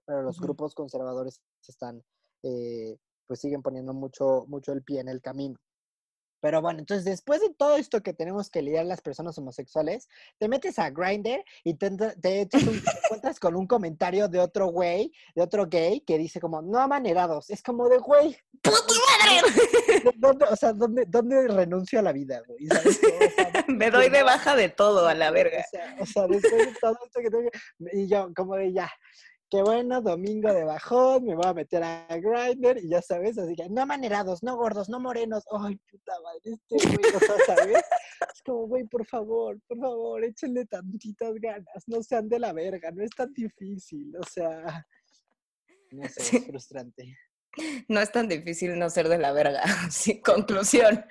pero los grupos conservadores están, eh, pues siguen poniendo mucho, mucho el pie en el camino. Pero bueno, entonces después de todo esto que tenemos que lidiar las personas homosexuales, te metes a Grindr y te, te, encuentras con un comentario de otro güey, de otro gay, que dice como, no amanerados. Es como de, güey, ¿dónde, o sea, ¿dónde, ¿dónde, renuncio a la vida, güey? Me doy de baja de todo, a la verga. O sea, o sea después de todo esto que tengo, y yo como de, ya, qué bueno, domingo de bajón, me voy a meter a Grindr y ya sabes, así que no manerados, no gordos, no morenos. Ay, puta madre, este güey, ¿sabes? Es como, güey, por favor, por favor, échenle tantitas ganas, no sean de la verga, no es tan difícil, o sea, no sé, es frustrante. No es tan difícil no ser de la verga, sí, conclusión.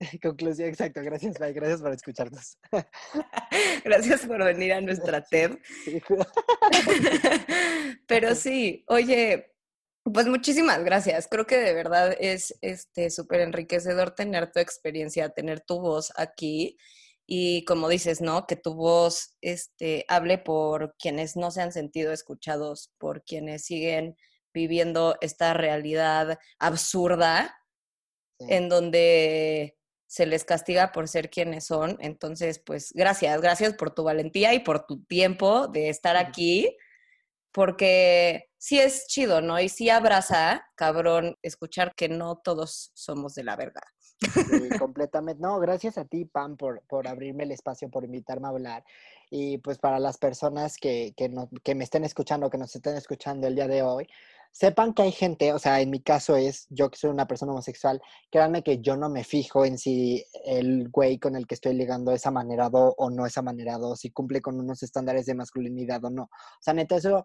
Conclusión, exacto. Gracias. Gracias por escucharnos. Gracias por venir a nuestra TED. Pero sí, oye, pues muchísimas gracias. Creo que de verdad es este súper enriquecedor tener tu experiencia, tener tu voz aquí. Y como dices, ¿no? Que tu voz este, hable por quienes no se han sentido escuchados, por quienes siguen viviendo esta realidad absurda en donde se les castiga por ser quienes son. Entonces, pues gracias, gracias por tu valentía y por tu tiempo de estar aquí, porque sí es chido, ¿no? Y sí abraza, cabrón, escuchar que no todos somos de la verdad. Sí, completamente. No, gracias a ti, Pam, por, por abrirme el espacio, por invitarme a hablar. Y pues para las personas que, que, no, que me estén escuchando, que nos estén escuchando el día de hoy, sepan que hay gente, o sea, en mi caso es, yo que soy una persona homosexual, créanme que yo no me fijo en si el güey con el que estoy ligando es amanerado o no es amanerado, si cumple con unos estándares de masculinidad o no. O sea, neta, eso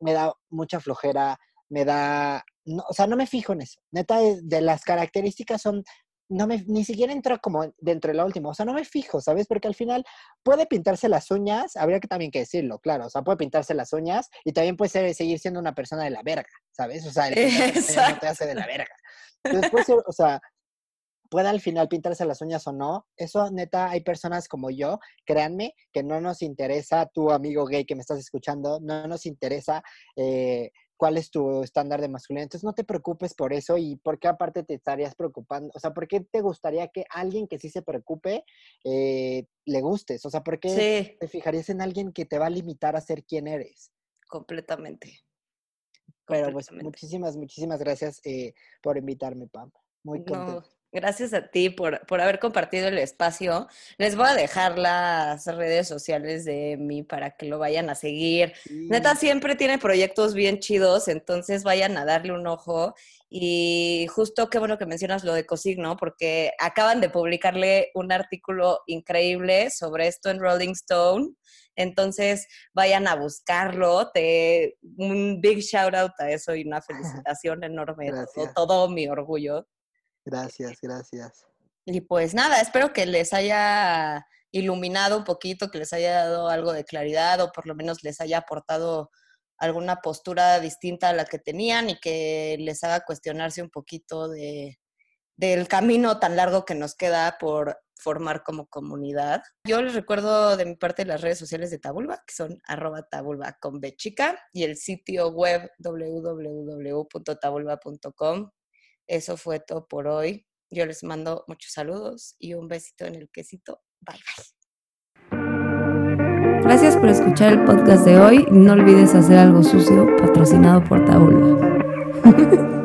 me da mucha flojera, me da, o sea, no me fijo en eso. Neta, de las características son no me, ni siquiera entra como dentro de la última, o sea, no me fijo, ¿sabes? Porque al final puede pintarse las uñas, habría que también que decirlo, claro, o sea, puede pintarse las uñas y también puede ser, seguir siendo una persona de la verga, ¿sabes? O sea, el no te hace de la verga. Después, o sea, puede al final pintarse las uñas o no, eso neta, hay personas como yo, créanme, que no nos interesa, tu amigo gay que me estás escuchando, no nos interesa eh, cuál es tu estándar de masculinidad. Entonces no te preocupes por eso y por qué aparte te estarías preocupando. O sea, ¿por qué te gustaría que alguien que sí se preocupe eh, le gustes? O sea, ¿por qué te fijarías en alguien que te va a limitar a ser quien eres? Completamente. Pero pues muchísimas, muchísimas gracias eh, por invitarme, Pam. Muy contento. Gracias a ti por, haber compartido el espacio. Les voy a dejar las redes sociales de mí para que lo vayan a seguir. Neta siempre tiene proyectos bien chidos, entonces vayan a darle un ojo. Y justo qué bueno que mencionas lo de Cosigno, porque acaban de publicarle un artículo increíble sobre esto en Rolling Stone. Entonces vayan a buscarlo. Te, un big shout out a eso y una felicitación enorme. Todo, todo mi orgullo. Gracias, gracias. Y pues nada, espero que les haya iluminado un poquito, que les haya dado algo de claridad o por lo menos les haya aportado alguna postura distinta a la que tenían y que les haga cuestionarse un poquito de, del camino tan largo que nos queda por formar como comunidad. Yo les recuerdo de mi parte las redes sociales de Tabulba, que son arroba tabulba con B chica, y el sitio web www.tabulba.com eso fue todo por hoy. Yo les mando muchos saludos y un besito en el quesito. Bye bye. Gracias por escuchar el podcast de hoy. No olvides hacer algo sucio patrocinado por Tabula.